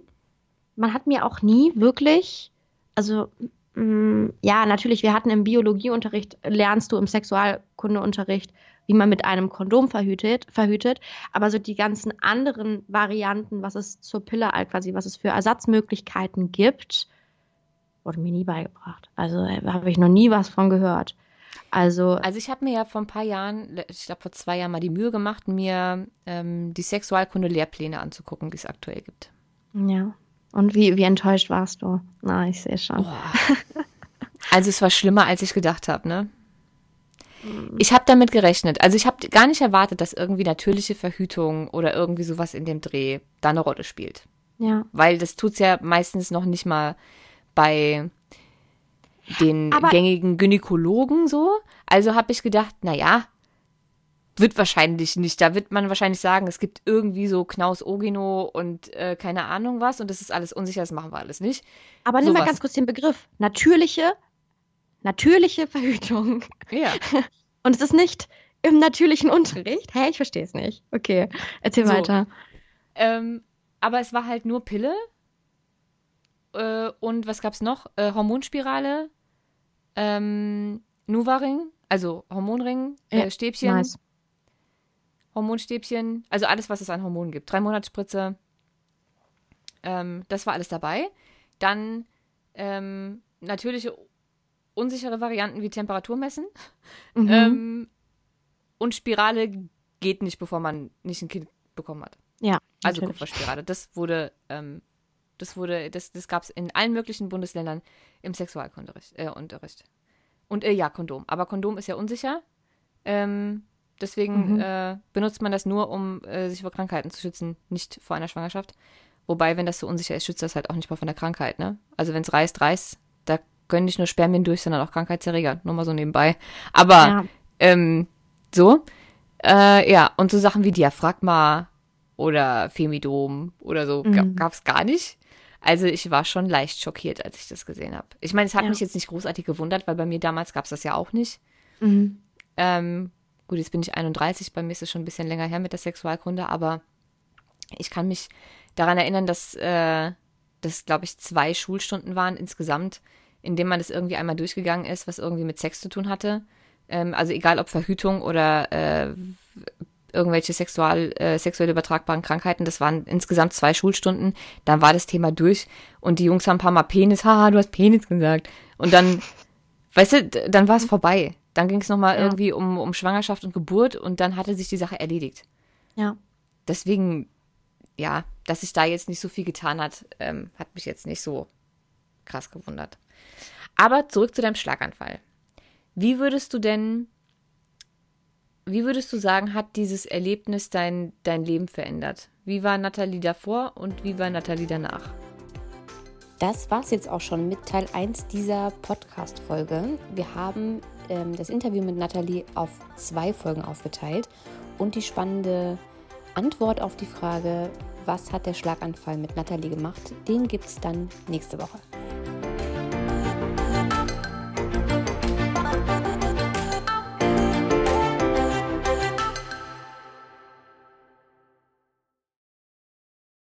man hat mir auch nie wirklich, also mh, mm, ja, natürlich, wir hatten im Biologieunterricht, lernst du im Sexualkundeunterricht, wie man mit einem Kondom verhütet, verhütet, aber so die ganzen anderen Varianten, was es zur Pille quasi, was es für Ersatzmöglichkeiten gibt, wurde mir nie beigebracht. Also äh, habe ich noch nie was von gehört. Also, also ich habe mir ja vor ein paar Jahren, ich glaube vor zwei Jahren mal die Mühe gemacht, mir ähm, die Sexualkunde-Lehrpläne anzugucken, die es aktuell gibt. Ja. Und wie, wie enttäuscht warst du? Na, ich sehe schon. Oh. Also es war schlimmer, als ich gedacht habe, ne? Ich habe damit gerechnet. Also ich habe gar nicht erwartet, dass irgendwie natürliche Verhütung oder irgendwie sowas in dem Dreh da eine Rolle spielt. Ja. Weil das tut's ja meistens noch nicht mal bei den Aber gängigen Gynäkologen so. Also habe ich gedacht, na ja, wird wahrscheinlich nicht. Da wird man wahrscheinlich sagen, es gibt irgendwie so Knaus Ogino und äh, keine Ahnung was und das ist alles unsicher, das machen wir alles nicht. Aber nehmen wir ganz kurz den Begriff. Natürliche, natürliche Verhütung. Ja. Und es ist nicht im natürlichen Unterricht. Hä, ich verstehe es nicht. Okay, erzähl so. weiter. Ähm, aber es war halt nur Pille. Äh, und was gab's noch? Äh, Hormonspirale, ähm, Nuvaring, also Hormonring, äh, ja, Stäbchen. Nice. Hormonstäbchen, also alles, was es an Hormonen gibt. Drei Monatsspritze. Ähm, das war alles dabei. Dann ähm, natürliche unsichere Varianten wie Temperatur messen. Mhm. Ähm, und Spirale geht nicht, bevor man nicht ein Kind bekommen hat. Ja. Also Kupferspirale. Das wurde, ähm, das wurde, das, das gab es in allen möglichen Bundesländern im Sexualunterricht. Äh, Unterricht. Und äh, ja, Kondom. Aber Kondom ist ja unsicher. Ähm, Deswegen mhm. äh, benutzt man das nur, um äh, sich vor Krankheiten zu schützen, nicht vor einer Schwangerschaft. Wobei, wenn das so unsicher ist, schützt das halt auch nicht mal von der Krankheit, ne? Also wenn es reißt, reißt, können nicht nur Spermien durch, sondern auch Krankheitserreger. Nur mal so nebenbei. Aber ja. ähm, so. Äh, ja, und so Sachen wie Diaphragma oder Femidom oder so mhm. gab es gar nicht. Also ich war schon leicht schockiert, als ich das gesehen habe. Ich meine, es hat ja. mich jetzt nicht großartig gewundert, weil bei mir damals gab es das ja auch nicht. Mhm. Ähm, Gut, jetzt bin ich 31, bei mir ist es schon ein bisschen länger her mit der Sexualkunde, aber ich kann mich daran erinnern, dass äh, das, glaube ich, zwei Schulstunden waren insgesamt, in denen man das irgendwie einmal durchgegangen ist, was irgendwie mit Sex zu tun hatte. Ähm, also egal ob Verhütung oder äh, irgendwelche sexual, äh, sexuell übertragbaren Krankheiten. Das waren insgesamt zwei Schulstunden. Dann war das Thema durch und die Jungs haben ein paar Mal Penis, haha, du hast Penis gesagt. Und dann, weißt du, dann war es vorbei. Dann ging es nochmal ja. irgendwie um, um Schwangerschaft und Geburt und dann hatte sich die Sache erledigt. Ja. Deswegen, ja, dass sich da jetzt nicht so viel getan hat, ähm, hat mich jetzt nicht so krass gewundert. Aber zurück zu deinem Schlaganfall. Wie würdest du denn, wie würdest du sagen, hat dieses Erlebnis dein, dein Leben verändert? Wie war Nathalie davor und wie war Nathalie danach? Das war es jetzt auch schon mit Teil 1 dieser Podcast-Folge. Wir haben ähm, das Interview mit Nathalie auf zwei Folgen aufgeteilt und die spannende Antwort auf die Frage, was hat der Schlaganfall mit Nathalie gemacht, den gibt es dann nächste Woche.